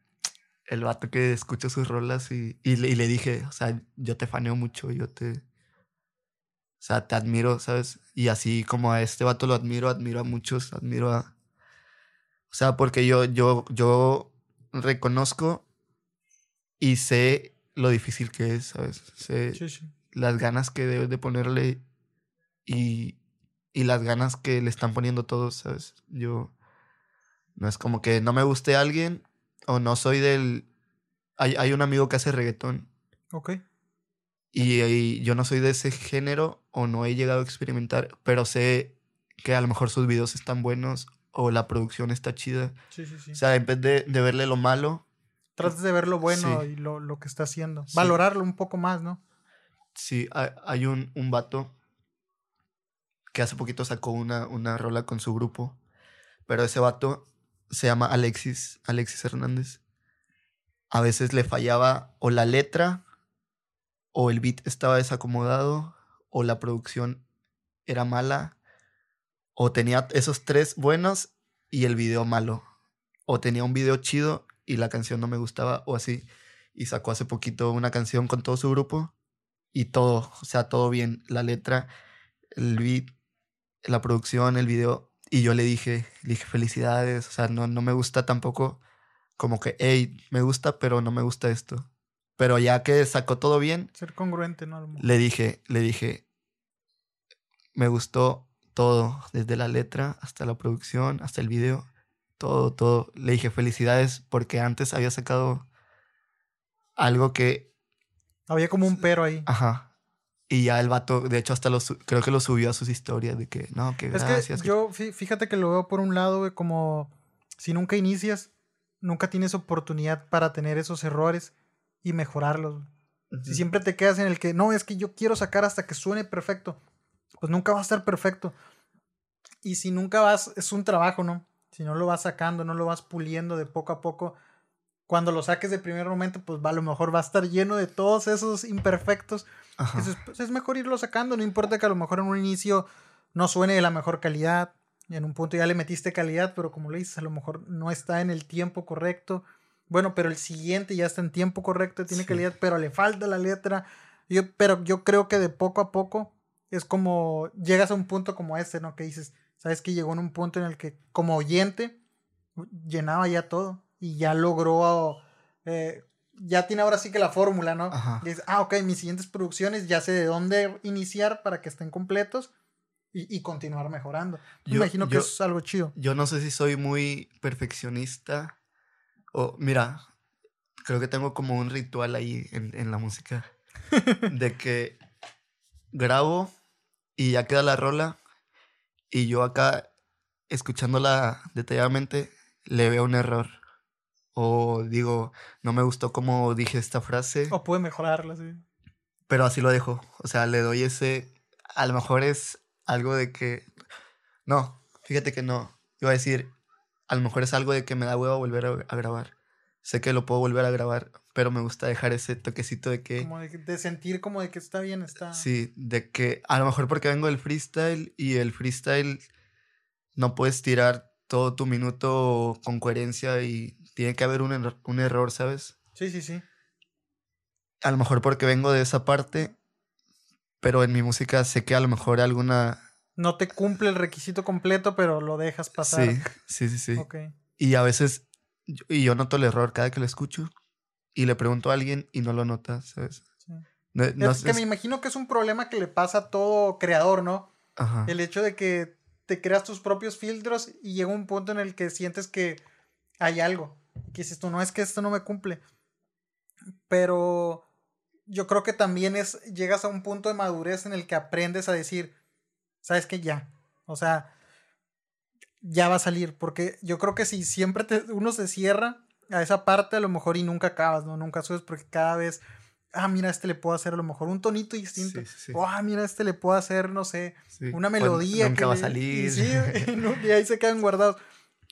B: el vato que escucha sus rolas y, y, le, y le dije, o sea, yo te faneo mucho, yo te... O sea, te admiro, ¿sabes? Y así como a este vato lo admiro, admiro a muchos, admiro a... O sea, porque yo, yo, yo reconozco y sé lo difícil que es, ¿sabes? Sé las ganas que debes de ponerle y, y las ganas que le están poniendo todos, ¿sabes? Yo... No es como que no me guste alguien o no soy del... Hay, hay un amigo que hace reggaetón.
A: Ok.
B: Y, yo no soy de ese género o no he llegado a experimentar, pero sé que a lo mejor sus videos están buenos o la producción está chida.
A: Sí, sí, sí. O
B: sea, en vez de, de verle lo malo.
A: Tratas de ver lo bueno y lo, lo, que está haciendo. Valorarlo un poco más, ¿no?
B: Sí, hay, un, un vato que hace poquito sacó una, una rola con su grupo, pero ese vato se llama Alexis, Alexis Hernández. A veces le fallaba o la letra o el beat estaba desacomodado, o la producción era mala, o tenía esos tres buenos y el video malo, o tenía un video chido y la canción no me gustaba, o así. Y sacó hace poquito una canción con todo su grupo y todo, o sea, todo bien, la letra, el beat, la producción, el video. Y yo le dije, le dije felicidades, o sea, no, no me gusta tampoco como que, hey, me gusta, pero no me gusta esto. Pero ya que sacó todo bien.
A: Ser congruente, ¿no?
B: Le dije, le dije, me gustó todo, desde la letra hasta la producción, hasta el video, todo, todo. Le dije felicidades porque antes había sacado algo que...
A: Había como un pero ahí.
B: Ajá. Y ya el vato, de hecho, hasta lo creo que lo subió a sus historias de que, no, que gracias.
A: Es que yo, fíjate que lo veo por un lado, güey, como si nunca inicias, nunca tienes oportunidad para tener esos errores y mejorarlos. Si siempre te quedas en el que, no, es que yo quiero sacar hasta que suene perfecto, pues nunca va a estar perfecto. Y si nunca vas, es un trabajo, ¿no? Si no lo vas sacando, no lo vas puliendo de poco a poco, cuando lo saques de primer momento, pues va, a lo mejor va a estar lleno de todos esos imperfectos entonces, pues, es mejor irlo sacando, no importa que a lo mejor en un inicio no suene de la mejor calidad, y en un punto ya le metiste calidad, pero como le dices, a lo mejor no está en el tiempo correcto. Bueno, pero el siguiente ya está en tiempo correcto, tiene calidad, pero le falta la letra. Yo, pero yo creo que de poco a poco es como llegas a un punto como este, ¿no? Que dices, sabes que llegó en un punto en el que como oyente llenaba ya todo y ya logró eh, ya tiene ahora sí que la fórmula, ¿no? Ajá. Dice, ah, ok, mis siguientes producciones ya sé de dónde iniciar para que estén completos y, continuar mejorando. Yo, imagino que es algo chido.
B: Yo no sé si soy muy perfeccionista o, mira, creo que tengo como un ritual ahí en, en la música de que grabo y ya queda la rola y yo acá escuchándola detalladamente le veo un error o digo, no me gustó cómo dije esta frase.
A: O puede mejorarla, sí.
B: Pero así lo dejo. O sea, le doy ese. A lo mejor es algo de que. No, fíjate que no. Iba a decir, a lo mejor es algo de que me da huevo volver a, grabar. Sé que lo puedo volver a grabar, pero me gusta dejar ese toquecito de que.
A: Como de, sentir como de que está bien, está.
B: Sí, de que a lo mejor porque vengo del freestyle y el freestyle no puedes tirar todo tu minuto con coherencia y tiene que haber un, un error, ¿sabes?
A: Sí, sí, sí.
B: A lo mejor porque vengo de esa parte, pero en mi música sé que a lo mejor alguna...
A: No te cumple el requisito completo, pero lo dejas pasar.
B: Sí, sí, sí, sí. Y a veces, y yo noto el error cada que lo escucho y le pregunto a alguien y no lo nota, ¿sabes? Sí.
A: es que me imagino que es un problema que le pasa a todo creador, ¿no? Ajá. El hecho de que te creas tus propios filtros y llega un punto en el que sientes que hay algo que dices tú, no es que esto no me cumple. Pero yo creo que también es, llegas a un punto de madurez en el que aprendes a decir, sabes que ya, o sea, ya va a salir, porque yo creo que si siempre uno se cierra a esa parte, a lo mejor y nunca acabas, ¿no? Nunca subes porque cada vez, ah, mira, este le puedo hacer a lo mejor un tonito distinto, o ah, mira, este le puedo hacer, no sé, una melodía.
B: nunca va a salir.
A: y ahí se quedan guardados.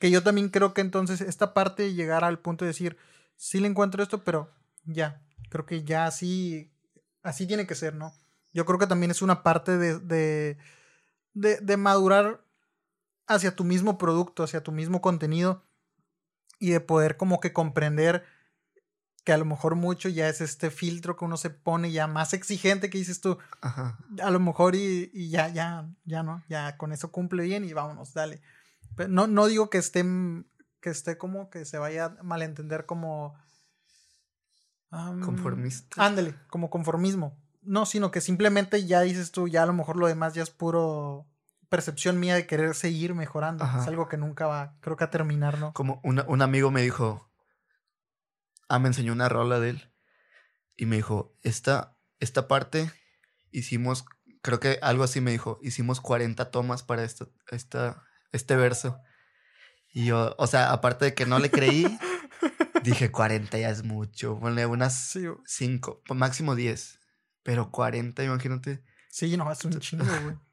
A: Que yo también creo que entonces esta parte de llegar al punto de decir, sí le encuentro esto, pero ya, creo que ya así, así tiene que ser, ¿no? Yo creo que también es una parte de, de, de, de madurar hacia tu mismo producto, hacia tu mismo contenido y de poder como que comprender que a lo mejor mucho ya es este filtro que uno se pone ya más exigente que dices tú. Ajá. A lo mejor y, y, ya, ya, ya no, ya con eso cumple bien y vámonos, dale. No, no digo que esté, que esté como que se vaya a malentender como...
B: Conformista.
A: Ándale, como conformismo. No, sino que simplemente ya dices tú, ya a lo mejor lo demás ya es puro percepción mía de querer seguir mejorando. Es algo que nunca va, creo que a terminar, ¿no?
B: Como un amigo me dijo, ah, me enseñó una rola de él y me dijo, esta, esta parte hicimos, creo que algo así me dijo, hicimos 40 tomas para esta, esta, este verso. Y yo, o sea, aparte de que no le creí, dije 40 ya es mucho. Ponle unas 5, máximo 10. Pero 40, imagínate.
A: Sí, no, es un chingo, güey.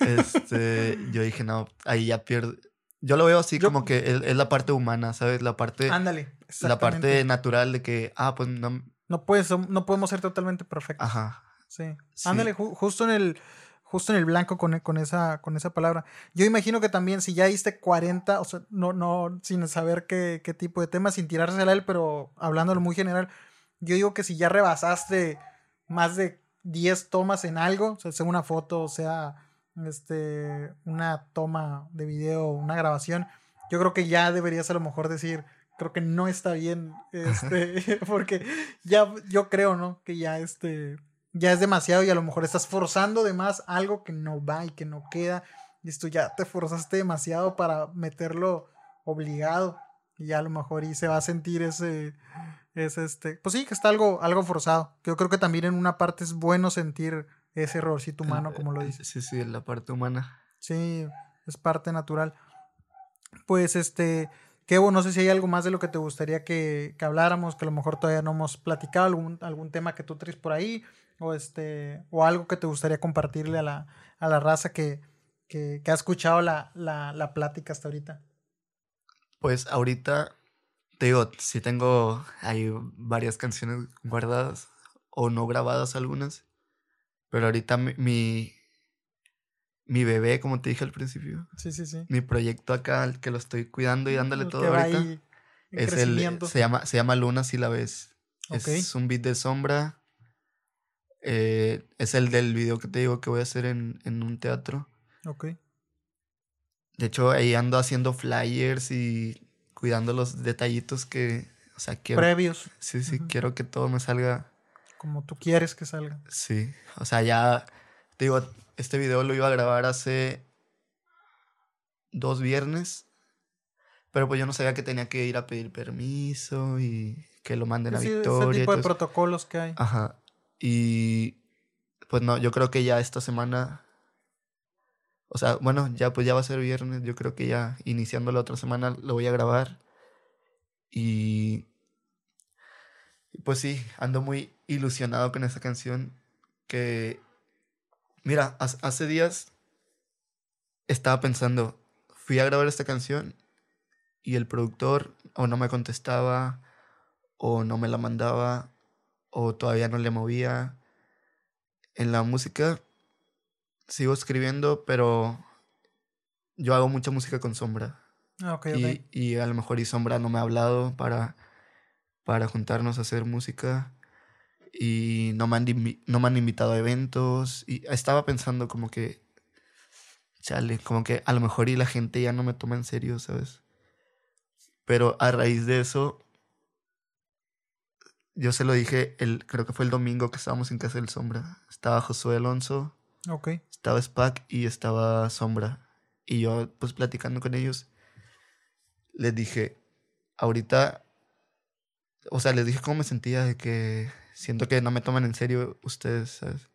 B: Este, yo dije, no, ahí ya pierde. Yo lo veo así como que es, la parte humana, ¿sabes? La parte.
A: Ándale.
B: La parte natural de que, ah, pues no.
A: No, puedes, no podemos ser totalmente perfectos. Ajá. Sí. Ándale, justo en el justo en el blanco con, con, esa, con esa palabra. Yo imagino que también si ya diste 40, o sea, no, no, sin saber qué, qué tipo de tema, sin tirársela a él, pero hablándolo muy general, yo digo que si ya rebasaste más de 10 tomas en algo, o sea, sea una foto, o sea este, una toma de video, una grabación, yo creo que ya deberías a lo mejor decir, creo que no está bien, este, porque ya yo creo, ¿no? Que ya este ya es demasiado y a lo mejor estás forzando de más algo que no va y que no queda. Y esto ya te forzaste demasiado para meterlo obligado. Y a lo mejor y se va a sentir ese, ese este, pues sí, que está algo, algo forzado. Yo creo que también en una parte es bueno sentir ese errorcito humano, como lo dices.
B: Sí, sí, la parte humana.
A: Sí, es parte natural. Pues este, Kevo, no sé si hay algo más de lo que te gustaría que, que habláramos, que a lo mejor todavía no hemos platicado, algún, algún tema que tú traes por ahí, o este, o algo que te gustaría compartirle a la, a la raza que, que, que ha escuchado la, la, la plática hasta ahorita.
B: Pues ahorita, te digo, sí tengo, hay varias canciones guardadas o no grabadas algunas, pero ahorita mi, mi, bebé, como te dije al principio,
A: sí, sí, sí.
B: mi proyecto acá, que lo estoy cuidando y dándole todo ahorita, es el, se llama, se llama Luna si la ves. Es un beat de sombra. Eh, es el del video que te digo que voy a hacer en, en un teatro.
A: Ok.
B: De hecho, ahí ando haciendo flyers y cuidando los detallitos que, o sea, quiero...
A: Previos.
B: Sí, sí, quiero que todo me salga...
A: Como tú quieres que salga.
B: Sí, o sea, ya, te digo, este video lo iba a grabar hace dos viernes, pero pues yo no sabía que tenía que ir a pedir permiso y que lo manden a Victoria.
A: Ese tipo de protocolos que hay.
B: Ajá. Y pues no, yo creo que ya esta semana o sea, bueno, ya pues ya va a ser viernes, yo creo que ya iniciando la otra semana lo voy a grabar. Y pues sí, ando muy ilusionado con esa canción que, mira, hace días estaba pensando, fui a grabar esta canción y el productor o no me contestaba o no me la mandaba o todavía no le movía. En la música sigo escribiendo, pero yo hago mucha música con Sombra.
A: Ah,
B: y, y, a lo mejor y Sombra no me ha hablado para, para juntarnos a hacer música. Y no me, han no me han invitado a eventos. Y estaba pensando como que, chale, como que a lo mejor y la gente ya no me toma en serio, ¿sabes? Pero a raíz de eso, yo se lo dije, el, creo que fue el domingo que estábamos en Casa del Sombra. Estaba Josué Alonso.
A: Ok
B: estaba Spack y estaba Sombra. Y yo, pues platicando con ellos, les dije, ahorita, o sea, les dije cómo me sentía de que siento que no me toman en serio ustedes, ¿sabes?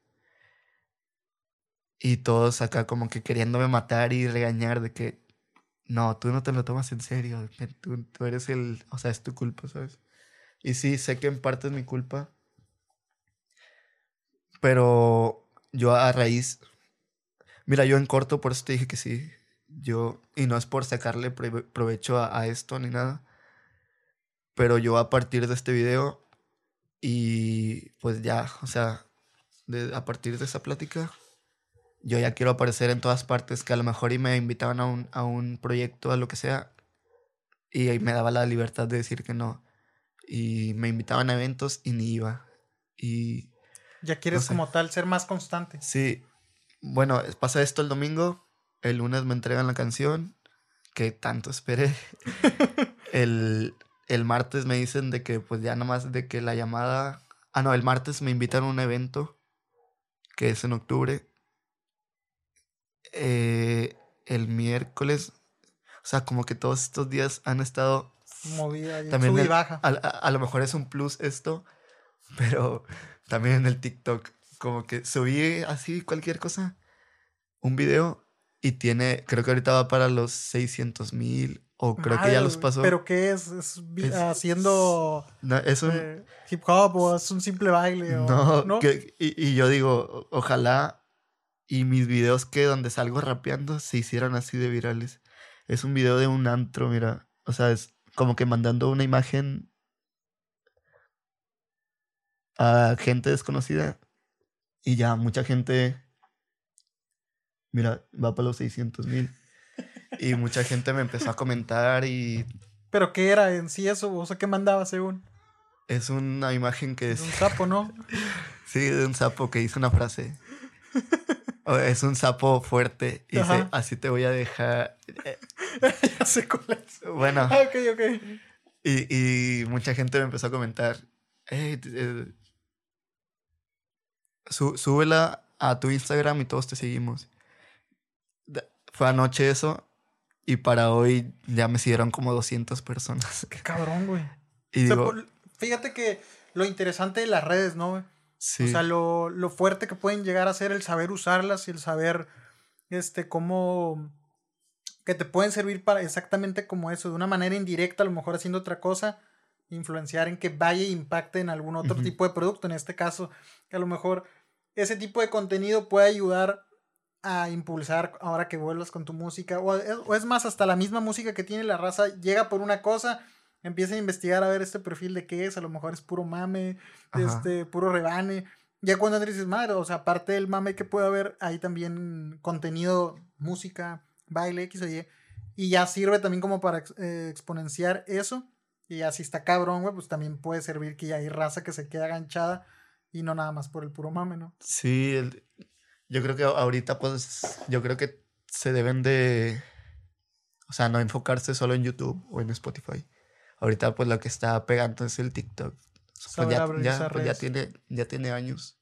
B: Y todos acá como que queriéndome matar y regañar de que, no, tú no te lo tomas en serio, tú, tú eres el, o sea, es tu culpa, ¿sabes? Y sí, sé que en parte es mi culpa, pero yo a raíz, Mira, yo en corto, por eso te dije que sí. Yo, y no es por sacarle provecho a, esto ni nada, pero yo a partir de este video y pues ya, o sea, de, a partir de esa plática, yo ya quiero aparecer en todas partes, que a lo mejor y me invitaban a un, a un proyecto, a lo que sea, y ahí me daba la libertad de decir que no. Y me invitaban a eventos y ni iba. Y...
A: Ya quieres como tal ser más constante.
B: Sí, bueno, pasa esto el domingo, el lunes me entregan la canción, que tanto esperé. el, el martes me dicen de que pues ya nada más de que la llamada... Ah, no, el martes me invitan a un evento, que es en octubre. Eh, el miércoles, o sea, como que todos estos días han estado...
A: Movida, también sub y baja.
B: A, a, lo mejor es un plus esto, pero también en el TikTok como que subí así cualquier cosa, un video y tiene, creo que ahorita va para los 600 mil o creo que ya los pasó.
A: ¿Pero qué es? ¿Es, haciendo
B: es un,
A: eh, hip hop o es un simple baile?
B: no, ¿no? y, y, yo digo, ojalá y mis videos que donde salgo rapeando se hicieran así de virales. Es un video de un antro, mira, o sea, es como que mandando una imagen a gente desconocida y ya, mucha gente, mira, va para los 600 mil. Y mucha gente me empezó a comentar y...
A: ¿Pero qué era en sí eso? O sea, ¿qué mandaba según?
B: Es una imagen que es...
A: un sapo, ¿no?
B: sí, de un sapo que dice una frase. es un sapo fuerte y dice, así te voy a dejar...
A: ya sé cuál es.
B: Bueno.
A: Ah, ok, ok.
B: Y, y mucha gente me empezó a comentar, hey, súbela a tu Instagram y todos te seguimos. Fue anoche eso y para hoy ya me siguieron como 200 personas.
A: Qué cabrón, güey. Y digo, fíjate que lo interesante de las redes, ¿no, güey? Sí. O sea, lo, lo, fuerte que pueden llegar a ser el saber usarlas y el saber, este, cómo, que te pueden servir para exactamente como eso, de una manera indirecta, a lo mejor haciendo otra cosa, influenciar en que vaya e impacte en algún otro tipo de producto, en este caso, que a lo mejor ese tipo de contenido puede ayudar a impulsar ahora que vuelvas con tu música, o es, más, hasta la misma música que tiene la raza llega por una cosa, empieza a investigar a ver este perfil de qué es, a lo mejor es puro mame, este, puro rebane. Ya cuando dices, madre, o sea, aparte del mame que puede haber, hay también contenido, música, baile, X o Y, y ya sirve también como para eh, exponenciar eso. Y ya si está cabrón, güey, pues también puede servir que ya hay raza que se queda aganchada y no nada más por el puro mame, ¿no?
B: Sí, el, yo creo que ahorita, pues, yo creo que se deben de, o sea, no enfocarse solo en YouTube o en Spotify. Ahorita, pues, lo que está pegando es el TikTok. Pues ya, ya, pues, ya, tiene, ya tiene años.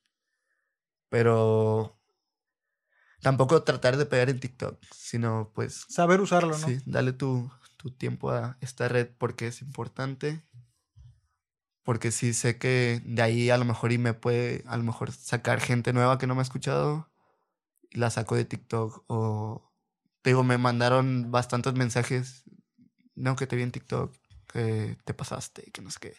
B: Pero tampoco tratar de pegar en TikTok, sino, pues...
A: Saber usarlo, ¿no?
B: Sí, dale tu, tu tiempo a esta red porque es importante porque sí sé que de ahí a lo mejor y me puede a lo mejor sacar gente nueva que no me ha escuchado la saco de TikTok o te digo, me mandaron bastantes mensajes, no, que te vi en TikTok, que te pasaste, que no sé qué.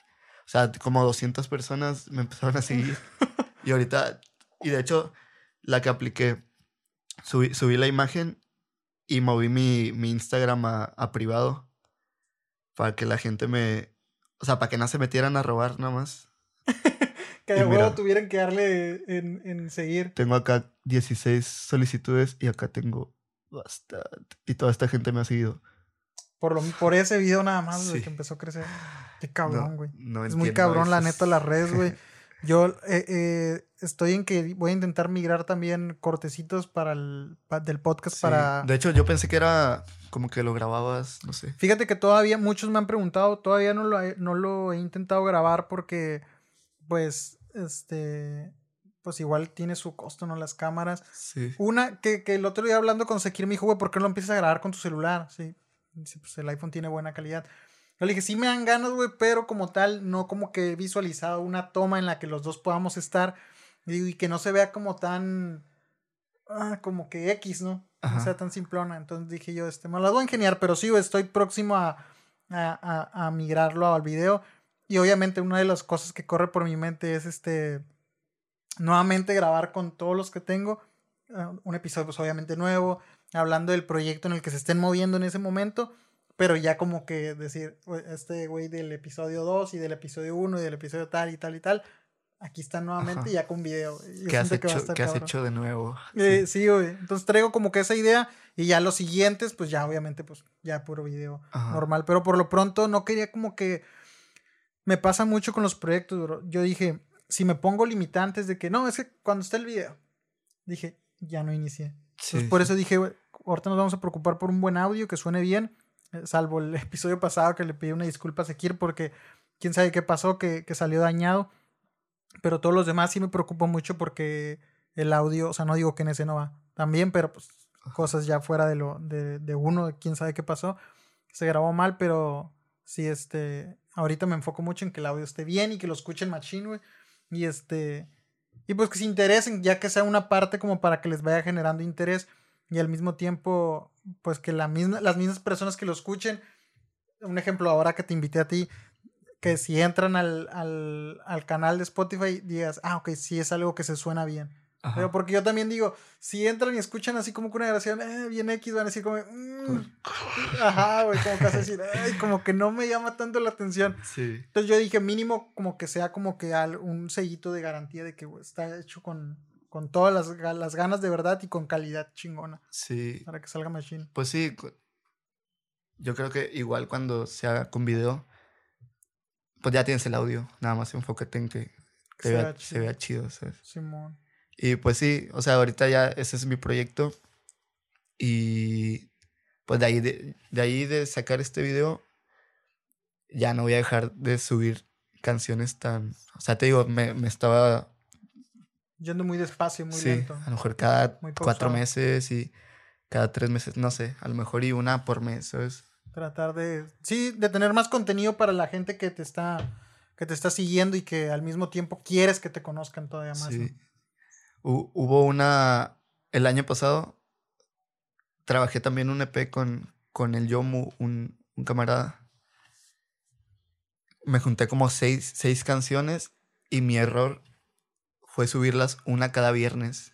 B: O sea, como 200 personas me empezaron a seguir. y ahorita, y de hecho, la que apliqué, subí, subí la imagen y moví mi, mi Instagram a, a, privado para que la gente me... O sea, para que no se metieran a robar nada más.
A: Que de huevo tuvieran que darle en, en, seguir.
B: Tengo acá 16 solicitudes y acá tengo bastante. Y toda esta gente me ha seguido.
A: Por, lo, por ese video nada más, que empezó a crecer. Qué cabrón, güey. es muy cabrón, la neta, las redes, güey. Yo eh, eh, estoy en que voy a intentar migrar también cortecitos para el del podcast para.
B: De hecho, yo pensé que era como que lo grababas, no sé.
A: Fíjate que todavía muchos me han preguntado, todavía no lo, no lo he intentado grabar porque, pues, este, pues igual tiene su costo, ¿no? Las cámaras. Sí. Una, que, que el otro día hablando con Sekir me dijo, güey, ¿por qué no lo empiezas a grabar con tu celular? Sí, pues el iPhone tiene buena calidad. Yo le dije, sí me dan ganas, güey, pero como tal, no como que he visualizado una toma en la que los dos podamos estar y, que no se vea como tan, ah, como que X, ¿no? No sea tan simplona. Entonces dije yo, este, me las voy a ingeniar, pero sí, estoy próximo a, a, a, a migrarlo al video. Y obviamente una de las cosas que corre por mi mente es este nuevamente grabar con todos los que tengo ah, un episodio pues obviamente nuevo, hablando del proyecto en el que se estén moviendo en ese momento, pero ya como que decir, este güey del episodio 2 y del episodio 1 y del episodio tal y tal y tal, aquí está nuevamente ya con video.
B: ¿Qué, has hecho, ¿qué has hecho, de nuevo?
A: Eh, sí. güey. Entonces traigo como que esa idea y ya los siguientes, pues ya obviamente, pues ya puro video normal. Pero por lo pronto no quería como que me pasa mucho con los proyectos, bro. Yo dije, si me pongo limitantes de que no, es que cuando está el video, dije, ya no inicié. por eso dije, ahorita nos vamos a preocupar por un buen audio que suene bien, eh, salvo el episodio pasado que le pedí una disculpa a Sekir porque quién sabe qué pasó, que, que salió dañado. Pero todos los demás sí me preocupo mucho porque el audio, o sea, no digo que en ese no va también, pero pues cosas ya fuera de lo de, de uno, quién sabe qué pasó. Se grabó mal, pero sí, este, ahorita me enfoco mucho en que el audio esté bien y que lo escuchen güey. Y este, y pues que se interesen, ya que sea una parte como para que les vaya generando interés y al mismo tiempo, pues que la misma, las mismas personas que lo escuchen, un ejemplo ahora que te invité a ti, que si entran al, al, al canal de Spotify digas, ah, ok, sí es algo que se suena bien. Pero porque yo también digo, si entran y escuchan así como que una grabación, eh, bien X, van a decir como, mm". ajá, güey, como que vas a decir, ay, como que no me llama tanto la atención. Sí. Entonces yo dije, mínimo como que sea como que un sellito de garantía de que está hecho con, con todas las, las, ganas de verdad y con calidad chingona. Sí. Para que salga machine.
B: Pues sí, yo creo que igual cuando se haga con video, pues ya tienes el audio, nada más enfócate en que, se, vea, se, vea, chido, ¿sabes? Simón. Y pues sí, o sea, ahorita ya ese es mi proyecto. Y pues de ahí de, ahí de sacar este video, ya no voy a dejar de subir canciones tan... O sea, te digo, me, me estaba
A: Yendo muy despacio, muy sí,
B: A lo mejor cada cuatro meses y cada tres meses, no sé, a lo mejor y una por mes, ¿sabes?
A: Tratar de, sí, de tener más contenido para la gente que te está, que te está siguiendo y que al mismo tiempo quieres que te conozcan todavía más. Sí.
B: Hubo una, el año pasado, trabajé también un EP con, con el Yomu, un, un camarada. Me junté como seis, seis canciones y mi error fue subirlas una cada viernes.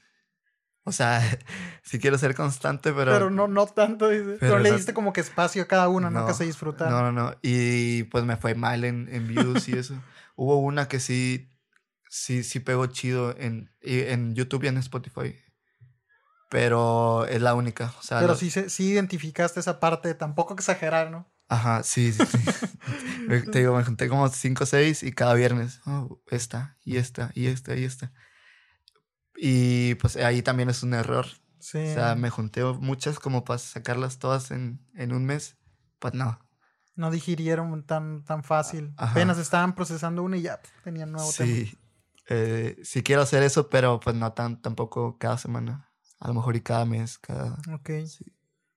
B: O sea, sí quiero ser constante, pero.
A: Pero no, no tanto, dice. Pero, le diste como que espacio a cada una, no, que se disfrutar.
B: No, no, no. Y pues me fue mal en, en views y eso. Hubo una que sí, sí, sí pegó chido en, en YouTube y en Spotify. Pero es la única. O sea,
A: pero sí, sí identificaste esa parte, tampoco exagerar, ¿no?
B: Ajá, sí, sí, Te digo, me junté como cinco o seis y cada viernes, oh, esta, y esta, y esta, y esta. Y pues ahí también es un error. Sí. O sea, me junté muchas como para sacarlas todas en, en un mes. Pues no.
A: No digirieron tan, tan fácil. Apenas estaban procesando una y ya tenían nuevo
B: sí. tema. Eh, sí quiero hacer eso, pero pues no tan, tampoco cada semana. A lo mejor y cada mes, cada...
A: Ok.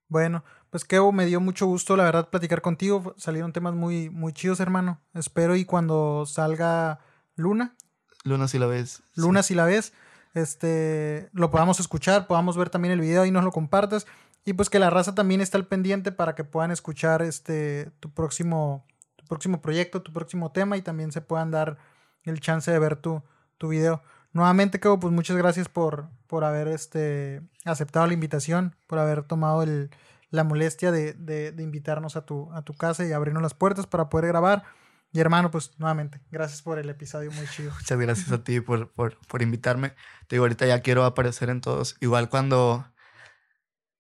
A: Bueno, pues Kevo, me dio mucho gusto, la verdad, platicar contigo. Salieron temas muy, muy chidos, hermano. Espero y cuando salga Luna.
B: Luna si la ves.
A: Luna si la ves. Este, lo podamos escuchar, podamos ver también el video y nos lo compartas. Y pues que la raza también está al pendiente para que puedan escuchar este, tu próximo, tu próximo proyecto, tu próximo tema y también se puedan dar el chance de ver tu, tu video. Nuevamente, Kevo, pues muchas gracias por, por haber este, aceptado la invitación, por haber tomado el, la molestia de, de, de, invitarnos a tu, a tu casa y abrirnos las puertas para poder grabar. Y hermano, pues nuevamente, gracias por el episodio muy chido.
B: Muchas gracias a ti por, por, por invitarme. Te digo, ahorita ya quiero aparecer en todos. Igual cuando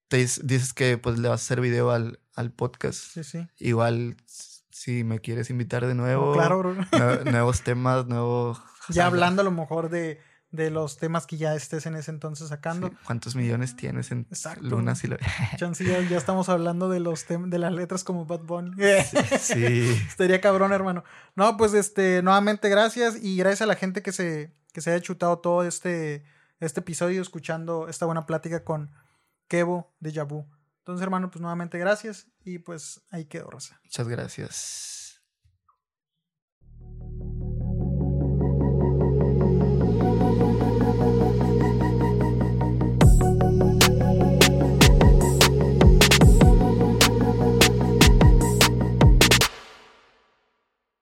B: te dices que pues le vas a hacer video al, al podcast. Sí, sí. Igual si me quieres invitar de nuevo. claro, bro. nuevos temas, nuevos
A: ya hablando a lo mejor de, de los temas que ya estés en ese entonces sacando.
B: ¿Cuántos millones tienes en Exacto. Luna? Si lo...
A: Chance ya, ya, estamos hablando de los de las letras como Bad Bunny. Sí. Estaría cabrón, hermano. No, pues este, nuevamente gracias y gracias a la gente que se, que se haya chutado todo este, este episodio escuchando esta buena plática con Kevo de Yabu. Entonces, hermano, pues nuevamente gracias y pues ahí quedó, Rosa.
B: Muchas gracias.